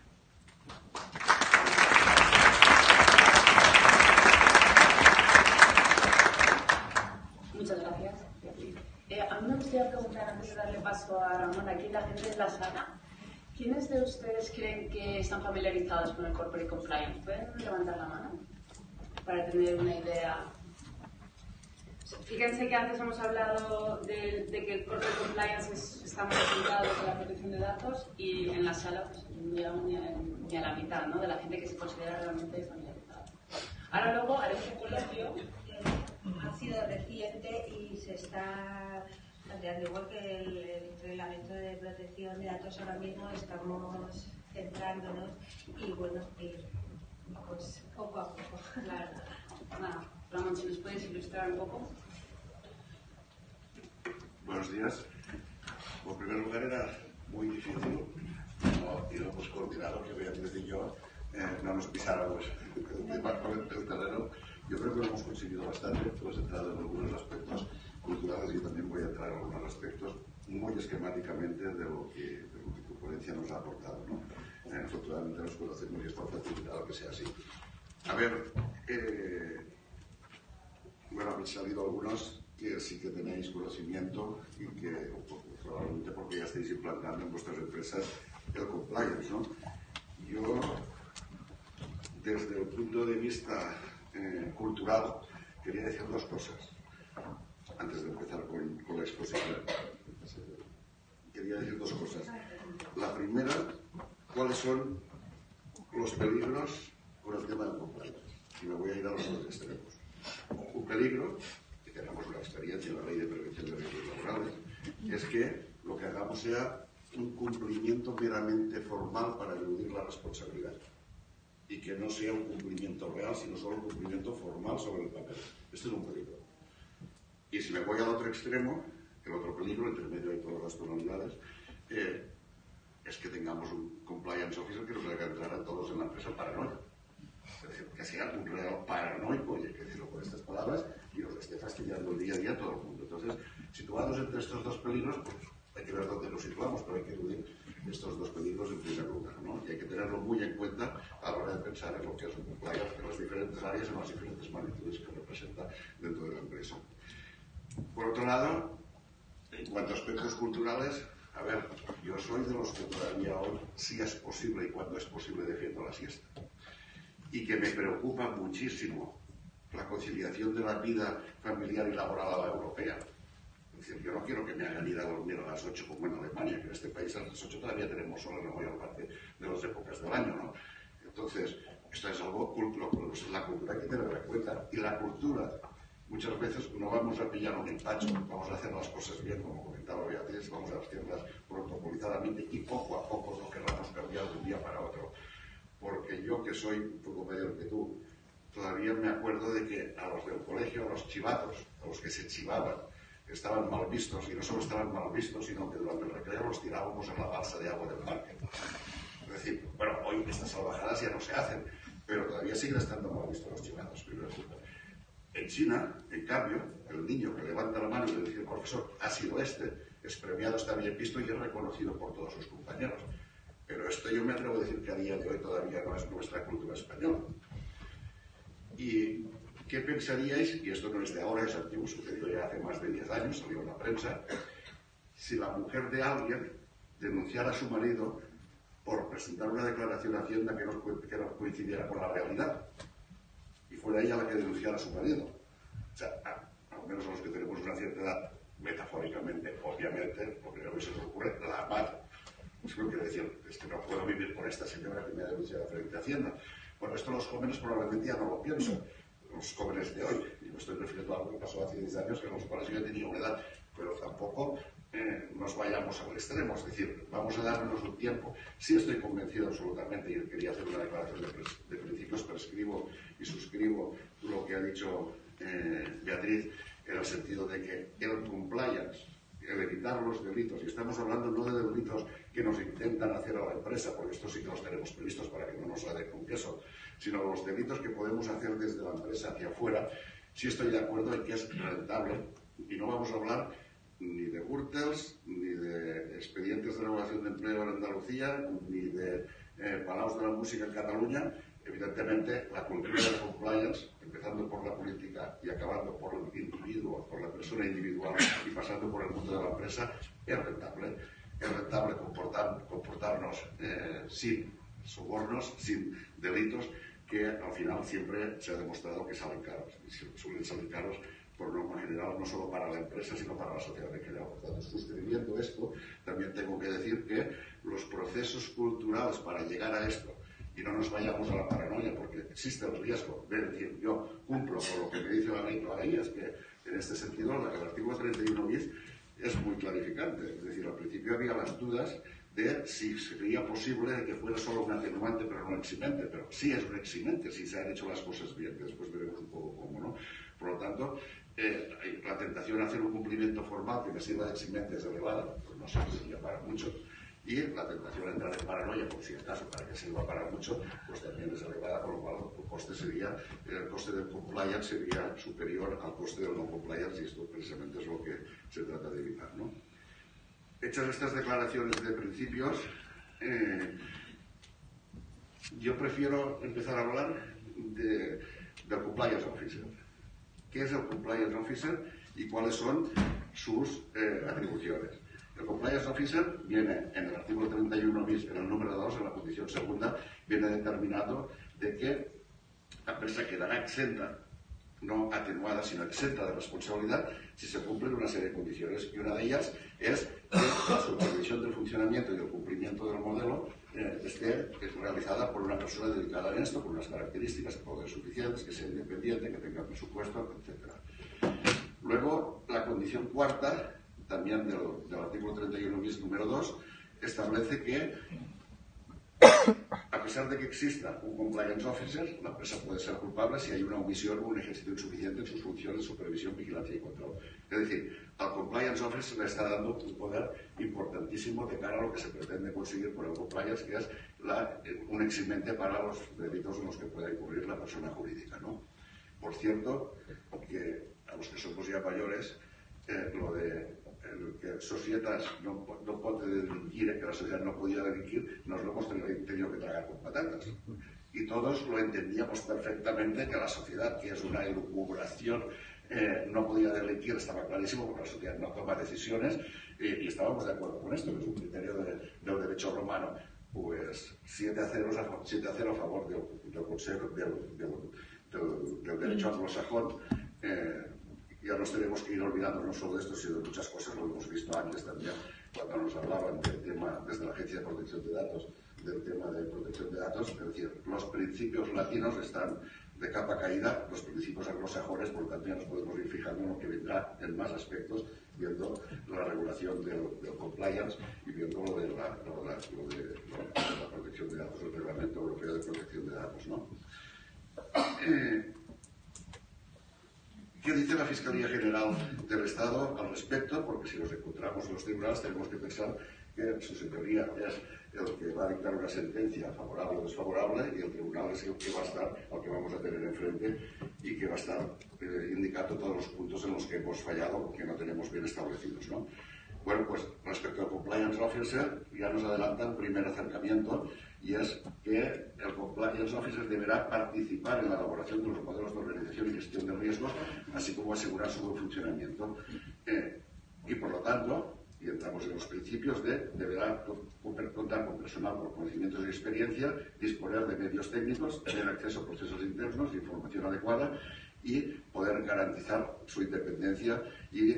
Muchas gracias. Eh, a mí me gustaría preguntar, antes de darle paso a Ramón, aquí la gente de la sala, ¿quiénes de ustedes creen que familiarizados con el Corporate Compliance? ¿Pueden levantar la mano para tener una idea Fíjense que antes hemos hablado de, que el corporate compliance está muy orientado con la protección de datos y en la sala pues, ni, a, ni, a, la mitad ¿no? de la gente que se considera realmente familiarizada. Ahora luego haremos un coloquio. Ha sido reciente y se está planteando igual que el, reglamento de protección de datos ahora mismo estamos centrándonos y bueno, pues poco a poco. Claro. Nada, Ramón, si nos puedes ilustrar un poco. Buenos días. En primer lugar, era muy difícil y lo hemos coordinado que Beatriz y yo eh, no nos pisáramos el, terreno. Yo creo que lo hemos conseguido bastante. Tú has entrado en algunos aspectos culturales y también voy a entrar en algunos aspectos muy esquemáticamente de lo que, tu ponencia nos ha aportado. ¿no? Eh, afortunadamente nos conocemos y está facilitado que sea así. A ver, eh, bueno, han salido algunos que sí que tenéis conocimiento y que probablemente porque ya estáis implantando en vuestras empresas el compliance. ¿no? Yo, desde el punto de vista eh, cultural, quería decir dos cosas antes de empezar con la exposición. Quería decir dos cosas. La primera, cuáles son los peligros con el tema del compliance. Y me voy a ir a los dos extremos. Un peligro tenemos una experiencia en la ley de prevención de riesgos laborales, es que lo que hagamos sea un cumplimiento meramente formal para eludir la responsabilidad y que no sea un cumplimiento real, sino solo un cumplimiento formal sobre el papel. Este es un peligro. Y si me voy al otro extremo, el otro peligro, entre medio de todas las tonalidades, eh, es que tengamos un compliance officer que nos haga entrar a todos en la empresa paranoia. Es decir, que sea un real paranoico, hay que decirlo con estas palabras, y os esté fastidiando el día a día a todo el mundo. Entonces, situados entre estos dos peligros, pues hay que ver dónde nos situamos, pero hay que eludir estos dos peligros en primer lugar, ¿no? Y hay que tenerlo muy en cuenta a la hora de pensar en lo que es un compliance en las diferentes áreas, en las diferentes magnitudes que representa dentro de la empresa. Por otro lado, en cuanto a aspectos culturales, a ver, yo soy de los que todavía hoy, si es posible y cuando es posible, defiendo la siesta. Y que me preocupa muchísimo la conciliación de la vida familiar y laboral europea. Es decir, yo no quiero que me hagan ir a dormir a las 8 como en Alemania, que en este país a las 8 todavía tenemos sol en la mayor parte de las épocas del año, ¿no? Entonces, esto es algo cultural, la cultura que tenerla en cuenta. Y la cultura, muchas veces no vamos a pillar un empacho, vamos a hacer las cosas bien, como Beatriz, vamos a hacerlas protocolizadamente y poco a poco no querramos cambiar de un día para otro. Porque yo, que soy un poco mayor que tú, todavía me acuerdo de que a los del colegio, a los chivatos, a los que se chivaban, estaban mal vistos, y no solo estaban mal vistos, sino que durante el recreo los tirábamos en la balsa de agua del parque. Es decir, bueno, hoy estas salvajadas ya no se hacen, pero todavía siguen estando mal vistos los chivatos, En China, en cambio, el niño que levanta la mano y le dice profesor, ha sido este, es premiado, está bien visto y es reconocido por todos sus compañeros. Pero esto yo me atrevo a decir que a día de hoy todavía no es nuestra cultura española. Y ¿qué pensaríais, y esto no es de ahora, es antiguo, sucedió ya hace más de 10 años, salió en la prensa, si la mujer de alguien denunciara a su marido por presentar una declaración de Hacienda que no coincidiera con la realidad? Y fuera ella la que denunciara a su marido. O sea, a, al menos a los que tenemos una cierta edad, metafóricamente, obviamente, lo primero que se nos ocurre, la madre. Pues lo que decir, es que no puedo vivir con esta señora que me ha denunciado frente a Hacienda. Bueno, esto los jóvenes probablemente ya no lo piensan, los jóvenes de hoy, y me estoy refiriendo a algo que pasó hace 10 años, que los cuales yo tenía una edad, pero tampoco nos vayamos al extremo, es decir, vamos a darnos un tiempo. Sí estoy convencido absolutamente, y quería hacer una declaración de, de principios, prescribo y suscribo lo que ha dicho eh, Beatriz, en el sentido de que el compliance el evitar los delitos, y estamos hablando no de delitos que nos intentan hacer a la empresa, porque estos sí que los tenemos previstos para que no nos haga con queso, sino los delitos que podemos hacer desde la empresa hacia afuera, sí estoy de acuerdo en que es rentable, y no vamos a hablar ni de Gürtels, ni de expedientes de regulación de empleo en Andalucía, ni de eh, de la música en Cataluña, evidentemente la cultura de compliance, empezando por la política y acabando por el individuo, por la persona individual y pasando por el mundo de la empresa, es rentable. Es rentable comportar, comportarnos eh, sin sobornos, sin delitos, que al final siempre se ha demostrado que salen caros. Y suelen salir caros por norma general, no solo para la empresa, sino para la sociedad en general. Por suscribiendo esto, también tengo que decir que los procesos culturales para llegar a esto, y no nos vayamos a la paranoia, porque existe el riesgo de decir, yo cumplo con lo que me dice la ley, la ley es que en este sentido el artículo 31 bis es muy clarificante, es decir, al principio había las dudas de si sería posible que fuera solo un atenuante pero no eximente, pero sí es un eximente si se han hecho las cosas bien, después veremos un poco cómo, ¿no? Por lo tanto, eh, la tentación de hacer un cumplimiento formal que me sirva de eximente es elevada, pues no sé si para muchos, y la tentación de entrar en paranoia, por si para que sirva para mucho, pues también es elevada, con lo cual el coste sería, el coste del compliance sería superior al coste del no compliance y esto precisamente es lo que se trata de evitar. ¿no? Hechas estas declaraciones de principios, eh, yo prefiero empezar a hablar de, del compliance officer. ¿Qué es el compliance officer y cuáles son sus eh, atribuciones? El compliance officer viene en el artículo 31 bis, en el número 2, en la condición segunda, viene determinado de que la empresa quedará exenta, no atenuada, sino exenta de responsabilidad si se cumplen una serie de condiciones. Y una de ellas es que la supervisión del funcionamiento y del cumplimiento del modelo eh, esté realizada por una persona dedicada a esto, con unas características de poder suficientes, que sea independiente, que tenga presupuesto, etc. Luego, la condición cuarta también del, del artículo 31 bis número 2, establece que a pesar de que exista un compliance officer, la empresa puede ser culpable si hay una omisión o un ejercicio insuficiente en sus funciones de supervisión, vigilancia y control. Es decir, al compliance officer le está dando un poder importantísimo de cara a lo que se pretende conseguir por el compliance, que es la, un eximente para los delitos en los que pueda incurrir la persona jurídica. ¿no? Por cierto, que a los que somos ya mayores, eh, lo de que societas no, no puede delinquir, que la sociedad no podía delinquir, nos lo hemos tenido que tragar con patatas. Y todos lo entendíamos perfectamente que la sociedad, que es una elucubración, eh, no podía delinquir, estaba clarísimo, porque la sociedad no toma decisiones, eh, y estábamos de acuerdo con esto, que es un criterio de, del derecho romano. Pues 7 a 0 a, 7 a, 0 a favor del, del Consejo del, del, del derecho anglosajón. Eh, ya nos tenemos que ir olvidando no solo de esto, sino de muchas cosas, lo hemos visto antes también, cuando nos hablaban del tema, desde la Agencia de Protección de Datos, del tema de protección de datos, es decir, los principios latinos están de capa caída, los principios anglosajones, por lo tanto nos podemos ir fijando en lo que vendrá en más aspectos, viendo la regulación del, del compliance y viendo lo de la, lo de la, lo de, lo de la protección de datos, el Reglamento Europeo de Protección de Datos. ¿no? Eh, ¿Qué dice la Fiscalía General del Estado al respecto? Porque si nos encontramos en los tribunales tenemos que pensar que su señoría es el que va a dictar una sentencia favorable o desfavorable y el tribunal es el que va a estar, al que vamos a tener enfrente y que va a estar eh, indicando todos los puntos en los que hemos fallado, que no tenemos bien establecidos. ¿no? Bueno, pues respecto al Compliance Officer, ya nos adelanta un primer acercamiento y es que el Compliance Officer deberá participar en la elaboración de los modelos de organización y gestión de riesgos, así como asegurar su buen funcionamiento. Eh, y por lo tanto, y entramos en los principios de deberá contar con personal con conocimientos y experiencia, disponer de medios técnicos, tener acceso a procesos internos, información adecuada y poder garantizar su independencia y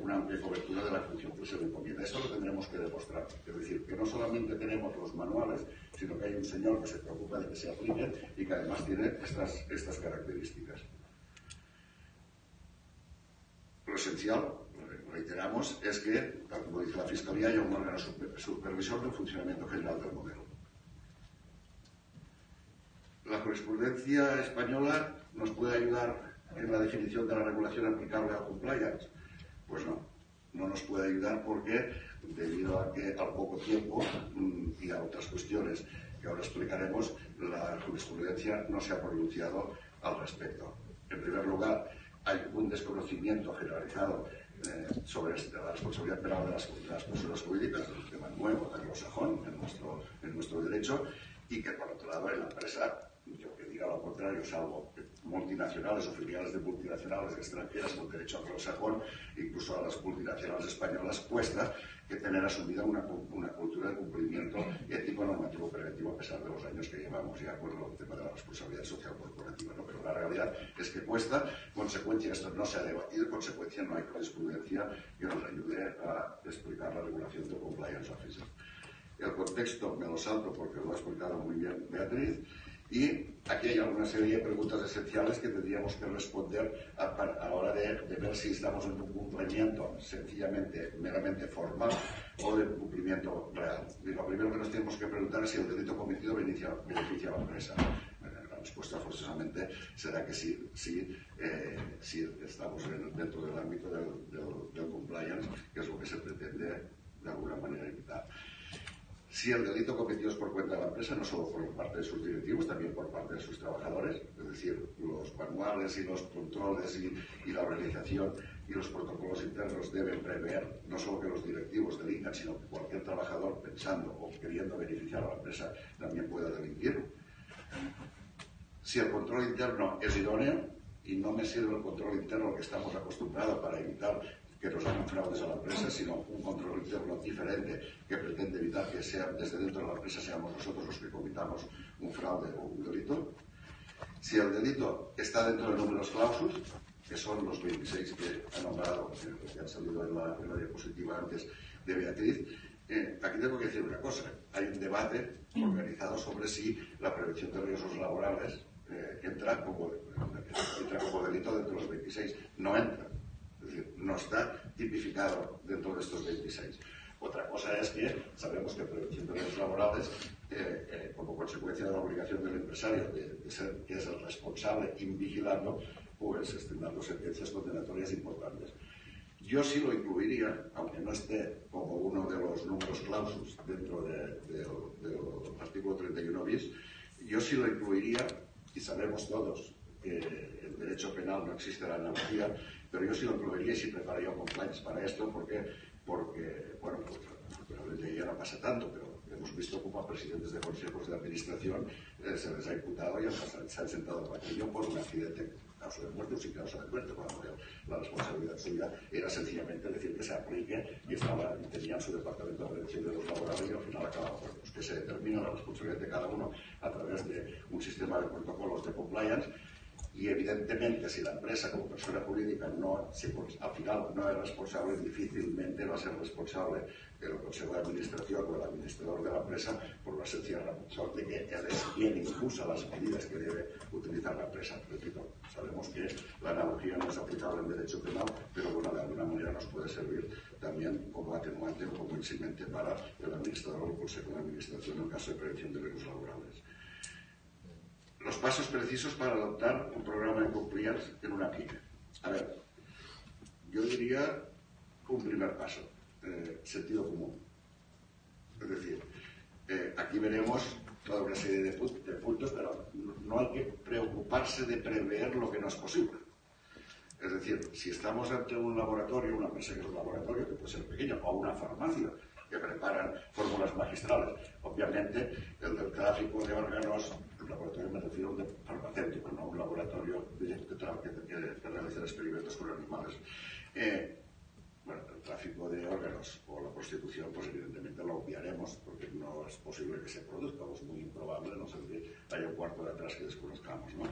una amplia cobertura de la función que se le encomienda. Esto lo tendremos que demostrar. Es decir, que no solamente tenemos los manuales, sino que hay un señor que se preocupa de que se apliquen y que además tiene estas, estas características. Lo esencial, reiteramos, es que, tal como dice la Fiscalía, haya un órgano supervisor del funcionamiento general del modelo. La jurisprudencia española nos puede ayudar en la definición de la regulación aplicable a compliance? Pues no, no nos puede ayudar porque debido a que al poco tiempo mm, y a otras cuestiones que ahora explicaremos, la jurisprudencia no se ha pronunciado al respecto. En primer lugar, hay un desconocimiento generalizado eh, sobre la responsabilidad penal de las, personas jurídicas, un tema nuevo, anglosajón, en nuestro, en nuestro derecho, y que por otro lado en la empresa yo que diga lo contrario, salvo multinacionales o filiales de multinacionales extranjeras con derecho anglosajón, incluso a las multinacionales españolas, cuesta que tener asumida una, una cultura de cumplimiento ético normativo preventivo a pesar de los años que llevamos ya con el tema de la responsabilidad social corporativa. ¿no? Pero la realidad es que cuesta, consecuencia, esto no se ha debatido, consecuencia no hay jurisprudencia que nos ayude a explicar la regulación de compliance officer. El contexto me lo salto porque lo ha explicado muy bien Beatriz. Y aquí hay alguna serie de preguntas esenciales que tendríamos que responder a, la hora de, ver si estamos en un cumplimiento sencillamente, meramente formal o de cumplimiento real. Y lo primero que nos tenemos que preguntar es si el delito cometido beneficia, beneficia a la empresa. La respuesta forzosamente será que sí, sí, eh, estamos dentro del ámbito del, del compliance, que es lo que se pretende de alguna manera evitar si el delito cometido es por cuenta de la empresa, no solo por parte de sus directivos, también por parte de sus trabajadores, es decir, los manuales y los controles y, la organización y los protocolos internos deben prever no solo que los directivos delincan, sino que cualquier trabajador pensando o queriendo beneficiar a la empresa también pueda delinquir. Si el control interno es idóneo, y no me sirve el control interno que estamos acostumbrados para evitar que nos hagan fraudes a la empresa, sino un control interno diferente que pretende evitar que sea, desde dentro de la empresa seamos nosotros los que comitamos un fraude o un delito. Si el delito está dentro de números clausus, que son los 26 que ha nombrado, que han salido en la, diapositiva antes de Beatriz, eh, aquí tengo que decir una cosa. Hay un debate organizado sobre si la prevención de riesgos laborales eh, entra como delito dentro de los 26. No entra no está tipificado dentro de estos 26. Otra cosa es que sabemos que prevención de riesgos laborales, eh, eh, como consecuencia de la obligación del empresario de, ser que es el responsable invigilando, pues estén dando sentencias condenatorias importantes. Yo sí lo incluiría, aunque no esté como uno de los números clausus dentro del artículo 31 bis, yo sí lo incluiría, y sabemos todos que el derecho penal no existe la analogía, pero yo sí lo incluiría y sí prepararía compliance para esto, porque, porque bueno, pues, ya no pasa tanto, pero hemos visto como a presidentes de consejos de administración eh, se les ha imputado y se han sentado en banquillo por un accidente causa de muerte o sin causa de muerte, cuando la responsabilidad suya era sencillamente decir que se aplique y, estaba, tenían su departamento de prevención de los laborales y al final acababa pues, que se determina la responsabilidad de cada uno a través de un sistema de protocolos de compliance y evidentemente si la empresa como persona jurídica no, si al final no es responsable, difícilmente va a ser responsable el Consejo de Administración o el administrador de la empresa por la sencilla razón de que él es quien impulsa las medidas que debe utilizar la empresa. Repito, sabemos que la analogía no es aplicable en derecho penal, pero bueno, de alguna manera nos puede servir también como atenuante o como eximente para el administrador o el Consejo de Administración en caso de prevención de riesgos laborales los pasos precisos para adoptar un programa de compliance en una pyme. A ver, yo diría un primer paso, eh, sentido común. Es decir, eh, aquí veremos toda una serie de, puntos, pero no hay que preocuparse de prever lo que no es posible. Es decir, si estamos ante un laboratorio, una empresa que es un laboratorio, que puede ser pequeño, o una farmacia, que preparan fórmulas magistrales, obviamente el del tráfico de órganos, laboratorio laboratorios me refiero de farmacéutico, no un laboratorio que, trabaje, que, que realiza experimentos con animales. Eh, bueno, el tráfico de órganos o la prostitución, pues evidentemente lo obviaremos porque no es posible que se produzca, es pues muy improbable, no sé que haya un cuarto de atrás que desconozcamos, ¿no?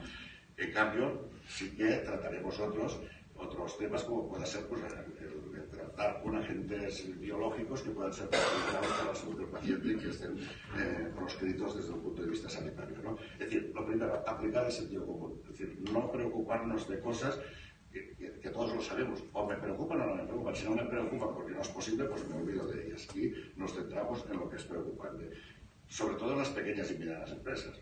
En cambio, sí que trataremos otros otros temas como pueda ser pues, tratar con agentes biológicos que puedan ser utilizados para la salud del paciente y que estén eh, proscritos desde un punto de vista sanitario. ¿no? Es decir, lo primero, aplicar el sentido común. Es decir, no preocuparnos de cosas que, todos lo sabemos. O me preocupan o no me preocupan. Si no me preocupan porque no es posible, pues me olvido de ellas. Y nos centramos en lo que es preocupante. Sobre todo en las pequeñas y medianas empresas.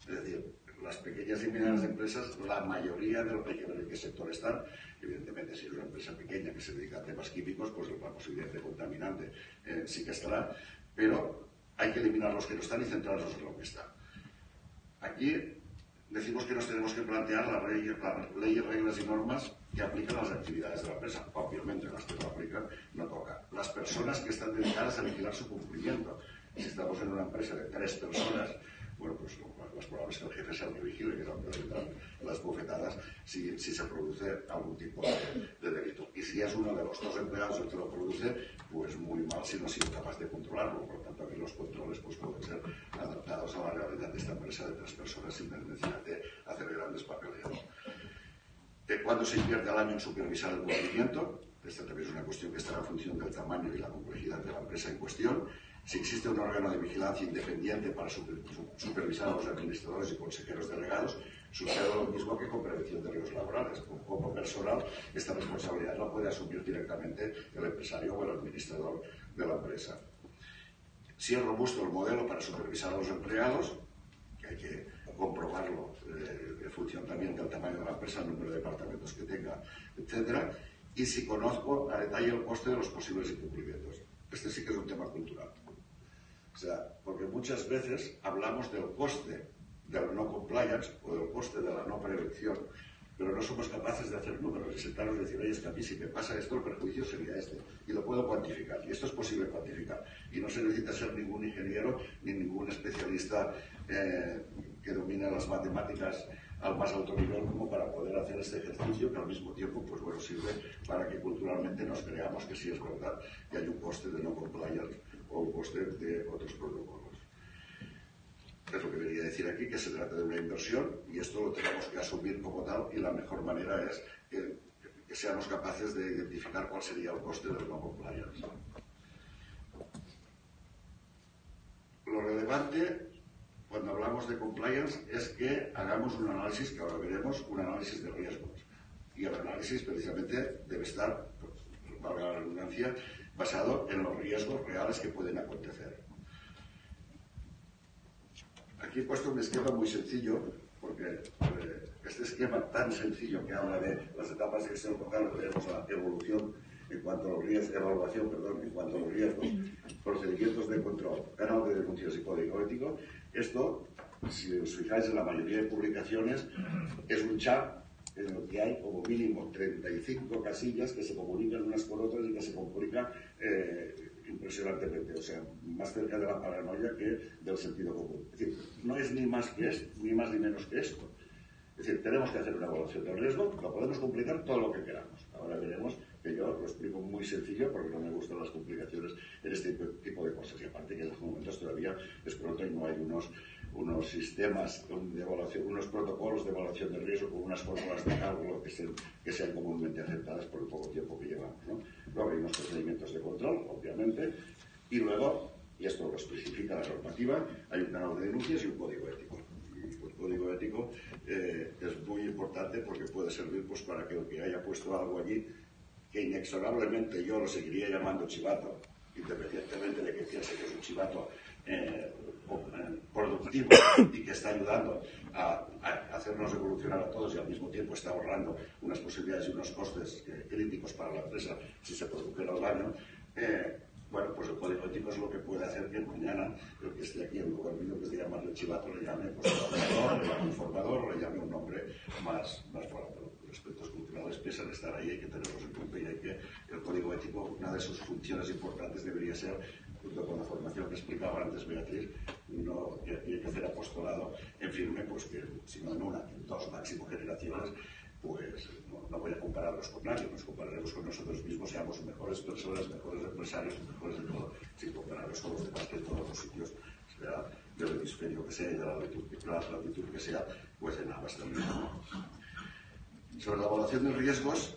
Es decir, las pequeñas y medianas empresas, la mayoría de los que en qué sector están. Evidentemente, si es una empresa pequeña que se dedica a temas químicos, pues la posibilidad de contaminante eh, sí que estará, pero hay que eliminar los que no están y centrarnos en lo que está. Aquí decimos que nos tenemos que plantear las leyes, las leyes, reglas y normas que aplican las actividades de la empresa. Obviamente, las que no aplican no toca. Las personas que están dedicadas a vigilar su cumplimiento. Si estamos en una empresa de tres personas, bueno, pues las probables que el jefe sea el que vigile, que entran las bofetadas, si, si, se produce algún tipo de, de, delito. Y si es uno de los dos empleados el que lo produce, pues muy mal si no ha sido capaz de controlarlo. Por lo tanto, aquí los controles pues, pueden ser adaptados a la realidad de esta empresa de tres personas sin necesidad de hacer grandes papeleos. De cuándo se invierte al año en supervisar el cumplimiento, esta también es una cuestión que está en función del tamaño y la complejidad de la empresa en cuestión si existe un órgano de vigilancia independiente para supervisar a los administradores y consejeros delegados, sucede lo mismo que con prevención de riesgos laborales. Como personal, esta responsabilidad la puede asumir directamente el empresario o el administrador de la empresa. Si es robusto el modelo para supervisar a los empleados, que hay que comprobarlo eh, en función también del tamaño de la empresa, el número de departamentos que tenga, etc. Y si conozco a detalle el coste de los posibles incumplimientos. Este sí que es un tema cultural. O sea, porque muchas veces hablamos del coste del no compliance o del coste de la no prevención, pero no somos capaces de hacer números y sentarnos y decir, oye, es que a mí si me pasa esto, el perjuicio sería este. Y lo puedo cuantificar. Y esto es posible cuantificar. Y no se necesita ser ningún ingeniero ni ningún especialista eh, que domine las matemáticas al más alto nivel como para poder hacer este ejercicio que al mismo tiempo pues bueno sirve para que culturalmente nos creamos que sí es verdad que hay un coste de no compliance o coste de otros protocolos. Es lo que quería decir aquí, que se trata de una inversión y esto lo tenemos que asumir como tal y la mejor manera es que, que seamos capaces de identificar cuál sería el coste del no compliance. Lo relevante cuando hablamos de compliance es que hagamos un análisis, que ahora veremos, un análisis de riesgos. Y el análisis precisamente debe estar, valga la redundancia, basado en los riesgos reales que pueden acontecer. Aquí he puesto un esquema muy sencillo, porque eh, este esquema tan sencillo que habla de las etapas de gestión local, tenemos la evolución en cuanto a los riesgos, evaluación, perdón, en cuanto a los riesgos, procedimientos de control, canal de denuncias y código ético. Esto, si os fijáis en la mayoría de publicaciones, es un chat en el que hay como mínimo 35 casillas que se comunican unas con otras y que se comunican eh, impresionantemente, o sea, más cerca de la paranoia que del sentido común. Es decir, no es ni más que esto, ni más ni menos que esto. Es decir, tenemos que hacer una evaluación del riesgo, lo podemos complicar todo lo que queramos. Ahora veremos que yo lo explico muy sencillo porque no me gustan las complicaciones en este tipo de cosas. Y aparte que en estos momentos todavía es pronto y no hay unos unos sistemas de evaluación, unos protocolos de evaluación de riesgo con unas fórmulas de cálculo que, se, que sean comúnmente aceptadas por el poco tiempo que llevamos. ¿no? Luego hay unos procedimientos de control, obviamente, y luego, y esto lo especifica la normativa, hay un canal de denuncias y un código ético. Y el código ético eh, es muy importante porque puede servir pues, para que el que haya puesto algo allí, que inexorablemente yo lo seguiría llamando chivato, independientemente de que piense que es un chivato eh, productivo y que está ayudando a, a, hacernos evolucionar a todos y al mismo tiempo está ahorrando unas posibilidades y unos costes eh, críticos para la empresa si se produjera el daño, eh, bueno, pues el código ético es lo que puede hacer que mañana el que esté aquí en lugar mío, que se llama el chivato, le llame pues, le llame informador, le llame un nombre más, más fuerte. aspectos culturales, pese a estar ahí, hay que tenerlos en cuenta y hay que, el código ético, una de sus funciones importantes debería ser, con la formación que explicaba antes Beatriz, no, hay que hacer apostolado en firme, pues que si no en una, en dos máximo generaciones, pues no, voy a compararlos con nadie, nos compararemos con nosotros mismos, seamos mejores personas, mejores empresarios, mejores de todo, sin compararlos con los demás de todos los sitios, sea del hemisferio que sea y de la latitud, que sea, pues en ambas también. Sobre la evaluación de riesgos,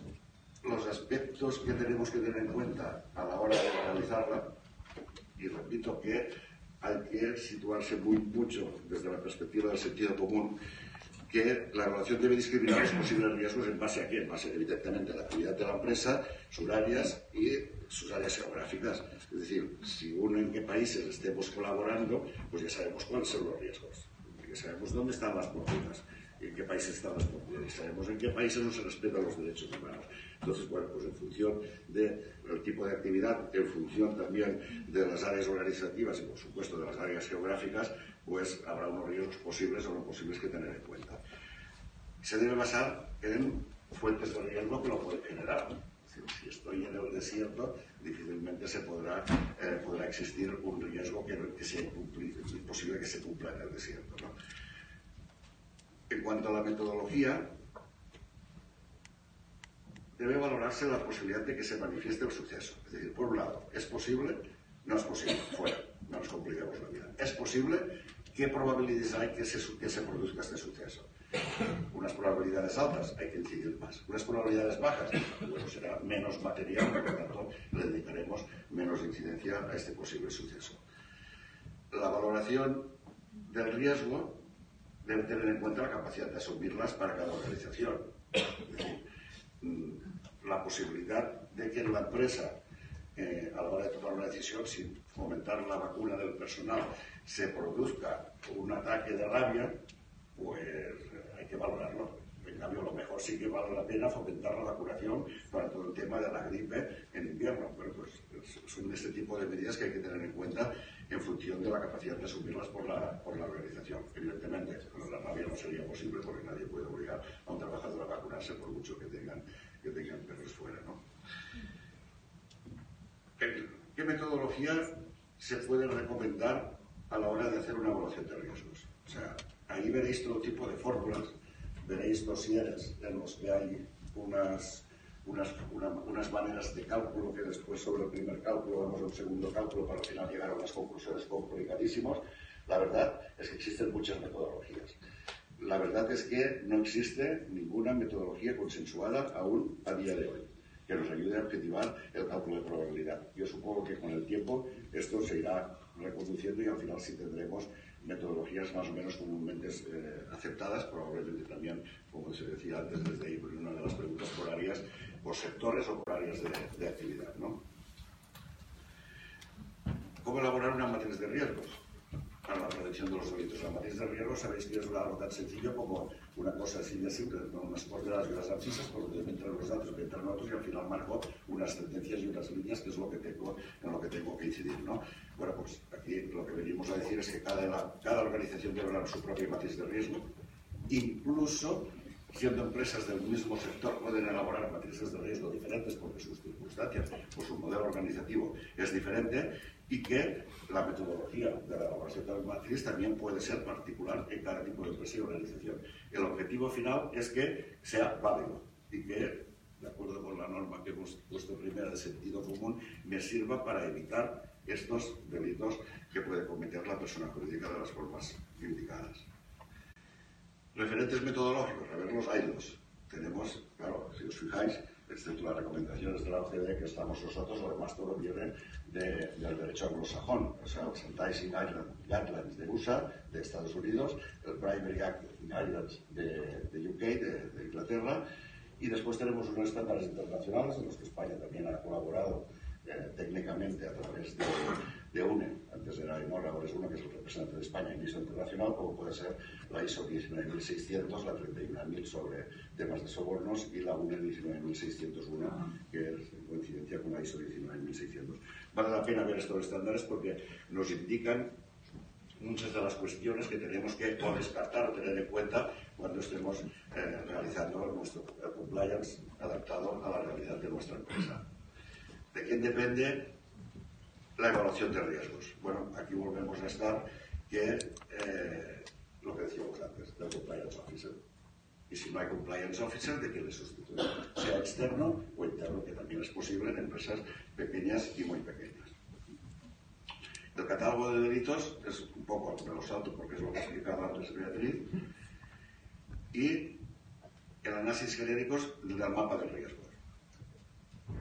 los aspectos que tenemos que tener en cuenta a la hora de realizarla, y repito que hay que situarse muy mucho desde la perspectiva del sentido común, que la evaluación debe discriminar los posibles riesgos en base a qué? En base, evidentemente, a la actividad de la empresa, sus áreas y sus áreas geográficas. Es decir, si uno en qué países estemos colaborando, pues ya sabemos cuáles son los riesgos, ya sabemos dónde están las burbujas, en qué países están las sabemos en qué países no se respetan los derechos humanos. Entonces, bueno, pues en función del tipo de actividad, en función también de las áreas organizativas y, por supuesto, de las áreas geográficas, pues habrá unos riesgos posibles o no posibles que tener en cuenta. Se debe basar en fuentes de riesgo que lo pueden generar. Si estoy en el desierto, difícilmente se podrá, eh, podrá existir un riesgo que, que sea imposible que se cumpla en el desierto. En cuanto a la metodología, debe valorarse la posibilidad de que se manifieste el suceso. Es decir, por un lado, ¿es posible? No es posible, fuera, no nos compliquemos la vida. ¿Es posible? ¿Qué probabilidades hay que se, que se produzca este suceso? Unas probabilidades altas, hay que incidir más. Unas probabilidades bajas, bueno, será menos material, por lo tanto, le dedicaremos menos incidencia a este posible suceso. La valoración del riesgo debe tener en cuenta la capacidad de asumirlas para cada organización. Es decir, mm, la posibilidad de que la empresa, eh, a la hora de tomar una decisión, sin fomentar la vacuna del personal, se produzca un ataque de rabia, pues hay que valorarlo. En cambio, lo mejor sí que vale la pena fomentar la vacunación para todo el tema de la gripe en invierno. Pero pues son este tipo de medidas que hay que tener en cuenta en función de la capacidad de asumirlas por la, por la organización. Evidentemente, con la rabia no sería posible porque nadie puede obligar a un trabajador a vacunarse por mucho que tengan, que tengan perros fuera. ¿no? ¿Qué metodología se puede recomendar a la hora de hacer una evaluación de riesgos? O sea, Ahí veréis todo tipo de fórmulas, veréis dosieres en los que hay unas, unas, unas maneras de cálculo que después sobre el primer cálculo vamos un segundo cálculo para al final llegar a unas conclusiones complicadísimas. La verdad es que existen muchas metodologías. La verdad es que no existe ninguna metodología consensuada aún a día de hoy que nos ayude a objetivar el cálculo de probabilidad. Yo supongo que con el tiempo esto se irá reconduciendo y al final sí tendremos metodologías más o menos comúnmente eh, aceptadas, probablemente también, como se decía antes, desde ahí, por una de las preguntas por áreas, por sectores o por áreas de, actividad. ¿no? ¿Cómo elaborar una matriz de riesgos? Para la prevención de los delitos. La matriz de riesgos sabéis que es algo tan sencillo como una cosa de simple, con unas coordenadas y unas abscisas por donde entran los datos, que entran otros y al final marco unas sentencias y unas líneas, que es lo que tengo, en lo que tengo que incidir. ¿no? Bueno, pues aquí lo que venimos a decir es que cada, cada organización debe dar su propia matriz de riesgo, incluso siendo empresas del mismo sector pueden elaborar matrices de riesgo diferentes porque sus circunstancias o su modelo organizativo es diferente y que la metodología de la elaboración de la matriz también puede ser particular en cada tipo de empresa y organización. El objetivo final es que sea válido y que, de acuerdo con la norma que hemos puesto primera de sentido común, me sirva para evitar estos delitos que puede cometer la persona jurídica de las formas indicadas. Referentes metodológicos, a verlos hay dos. Tenemos, claro, si os fijáis, excepto las recomendaciones de la OCDE que estamos nosotros, lo demás todo viene del derecho anglosajón, o sea, los Anti-Icing Guidelines de USA, de Estados Unidos, el Primary Act Guidelines de, UK, de, Inglaterra, y después tenemos unos estándares internacionales en los que España también ha colaborado eh, técnicamente a través de, UNE, antes era IMOR, ahora es UNE, que es el representante de España en ISO internacional, como puede ser la ISO 19600, la 31000 sobre temas de sobornos, y la UNE 19601, que es en coincidencia con la ISO 19600. Vale la pena ver estos estándares porque nos indican muchas de las cuestiones que tenemos que o descartar o tener en cuenta cuando estemos eh, realizando nuestro compliance adaptado a la realidad de nuestra empresa. ¿De quién depende la evaluación de riesgos? Bueno, aquí volvemos a estar que eh, lo que decíamos antes, del compliance officer. Y si no hay compliance officer, ¿de quién le sustituye? Sea externo o interno, que también es posible en empresas pequeñas y muy pequeñas. El catálogo de delitos es un poco, me lo salto porque es lo que explicaba antes Beatriz, y el análisis genéricos del mapa de riesgos.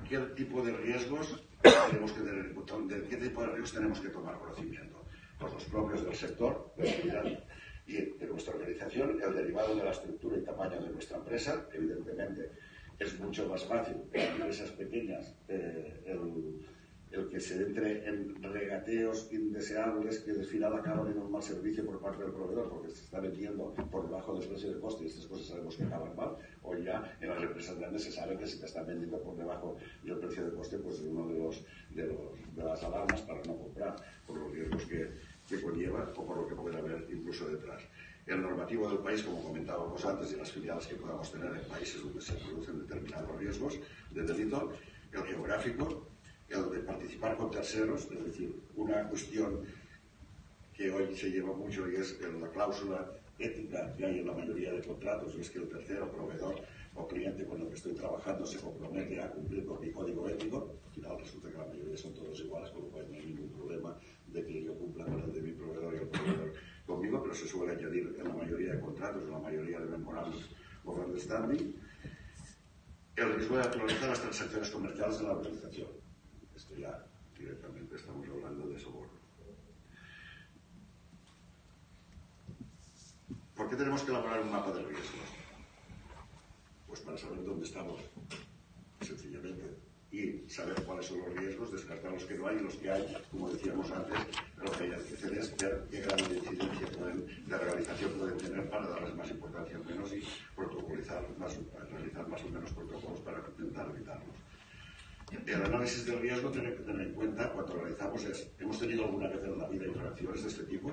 ¿Qué tipo de riesgos tenemos que tener de qué tipo de riesgos tenemos que tomar conocimiento? Pues los propios del sector, de y de nuestra organización, el derivado de la estructura y tamaño de nuestra empresa, evidentemente es mucho más fácil en empresas pequeñas eh, el, el, que se entre en regateos indeseables que al final acaban en un mal servicio por parte del proveedor porque se está vendiendo por debajo del precio de coste y estas cosas sabemos que acaban mal. O ya en las empresas grandes se sabe que si te están vendiendo por debajo del precio de coste, pues es uno de, los, de, los, de las alarmas para no comprar por los riesgos que, que conlleva o por lo que puede haber incluso detrás. El normativo del país, como comentábamos antes, y las filiales que podamos tener en países donde se producen determinados riesgos de delito, el geográfico, el de participar con terceros, es decir, una cuestión que hoy se lleva mucho y es la cláusula ética que hay en la mayoría de contratos, es que el tercero proveedor o cliente con el que estoy trabajando se compromete a cumplir con mi código ético. Al final resulta que la mayoría son todos iguales, con lo cual no hay ningún problema de que yo cumpla con el de mi proveedor y el proveedor conmigo, pero se suele añadir en la mayoría de contratos, en la mayoría de memorandos of understanding, el riesgo de actualizar las transacciones comerciales de la organización. Esto ya directamente estamos hablando de soborno. ¿Por qué tenemos que elaborar un mapa de riesgos? Pues para saber dónde estamos, sencillamente y saber cuáles son los riesgos, descartar los que no hay y los que hay, como decíamos antes, lo que hay que hacer es ver qué grado de incidencia de realización pueden tener para darles más importancia o menos y protocolizar más, realizar más o menos protocolos para intentar evitarlos. El análisis del riesgo tiene que tener en cuenta cuando realizamos es, ¿hemos tenido alguna vez en la vida interacciones de este tipo?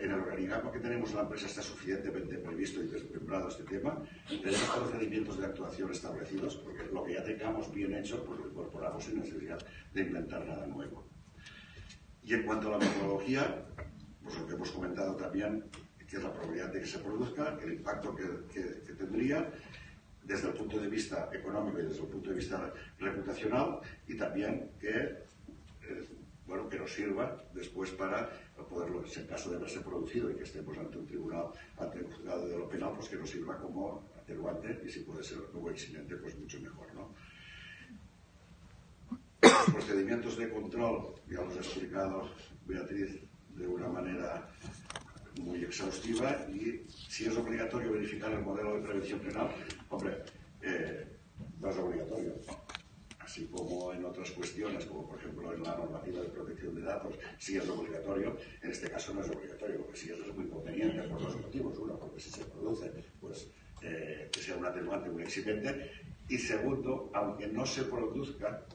en el organigrama que tenemos en la empresa está suficientemente previsto y desmembrado este tema. Tenemos procedimientos de actuación establecidos, porque lo que ya tengamos bien hecho, pues lo incorporamos sin necesidad de inventar nada nuevo. Y en cuanto a la metodología, pues lo que hemos comentado también, que es la probabilidad de que se produzca, el impacto que, que, tendría desde el punto de vista económico y desde el punto de vista reputacional, y también que, eh, bueno, que nos sirva después para poderlo, en caso de haberse producido y que estemos ante un tribunal, ante un juzgado de lo penal, pues que nos sirva como atenuante y si puede ser como eximente, pues mucho mejor, ¿no? Los procedimientos de control, ya los ha explicado Beatriz de una manera muy exhaustiva y si es obligatorio verificar el modelo de prevención penal, hombre, eh, no es obligatorio. Así como en otras cuestiones, como por ejemplo en la normativa de protección de datos, sí es obligatorio, en este caso no es obligatorio, porque sí es muy conveniente por dos motivos. Uno, porque si se produce, pues eh, que sea un atenuante, un eximente, y segundo, aunque no se produzca,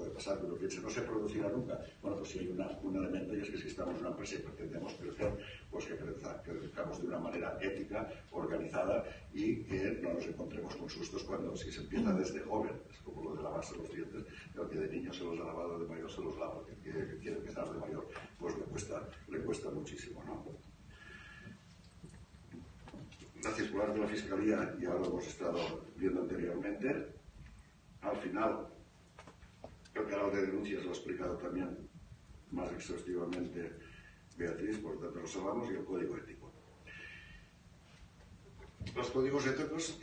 puede pasar, pero que no se producirá nunca. Bueno, pues si hay un elemento y es que si estamos en una empresa y pretendemos crecer, pues que, crezcamos de una manera ética, organizada y que no nos encontremos con sustos cuando si se empieza desde joven, es como lo de lavarse los dientes, el que de niño se los ha lavado, de mayor se los lava, que, que quiere empezar de mayor, pues le cuesta, le cuesta muchísimo, ¿no? La circular de la Fiscalía, ya lo hemos estado viendo anteriormente, al final el canal de denuncias lo ha explicado también más exhaustivamente Beatriz, por tanto lo hablamos, y el código ético. Los códigos éticos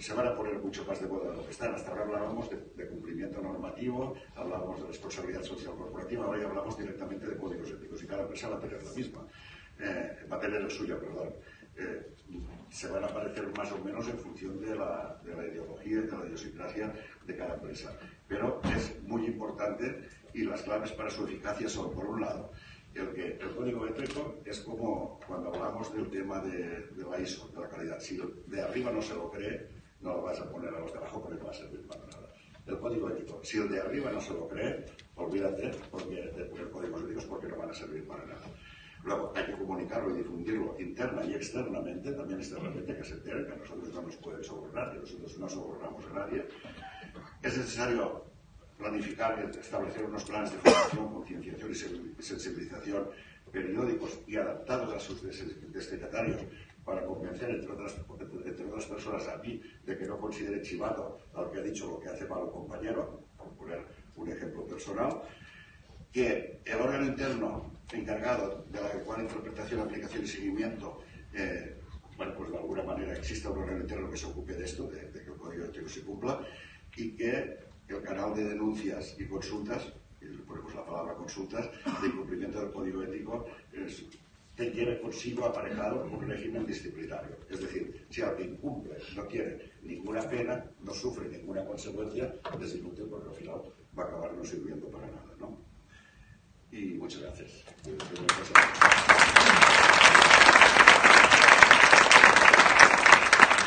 se van a poner mucho más de moda de lo que están. Hasta ahora hablábamos de, cumplimiento normativo, hablábamos de responsabilidad social corporativa, ahora ya hablamos directamente de códigos éticos y cada empresa va a tener la misma, eh, va a tener el suyo, perdón. Eh, se van a aparecer más o menos en función de la, de la ideología y de la idiosincrasia de cada empresa pero es muy importante y las claves para su eficacia son, por un lado, el que el código ético es como cuando hablamos del tema de, la ISO, de la calidad. Si de arriba no se lo cree, no lo vas a poner a los de abajo porque no va a servir para nada. El código ético, si el de arriba no se lo cree, olvídate porque, de poner códigos éticos porque no van a servir para nada. Luego hay que comunicarlo y difundirlo interna y externamente, también externamente que se enteren que nosotros no nos pueden sobornar, que nosotros no sobornamos a nadie. Es necesario planificar establecer unos planes de formación, concienciación y sensibilización periódicos y adaptados a sus destinatarios para convencer, entre otras, entre otras personas, a mí de que no considere chivado al que ha dicho lo que hace malo compañero, por poner un ejemplo personal, que el órgano interno encargado de la adecuada interpretación, aplicación y seguimiento, eh, bueno, pues de alguna manera exista un órgano interno que se ocupe de esto, de, que el código ético se cumpla, y que el canal de denuncias y consultas, y ponemos la palabra consultas, de incumplimiento del código ético, es, que tiene consigo aparejado un régimen disciplinario. Es decir, si alguien incumple, no tiene ninguna pena, no sufre ninguna consecuencia, es porque al final va a acabar no sirviendo para nada. ¿no? Y muchas gracias.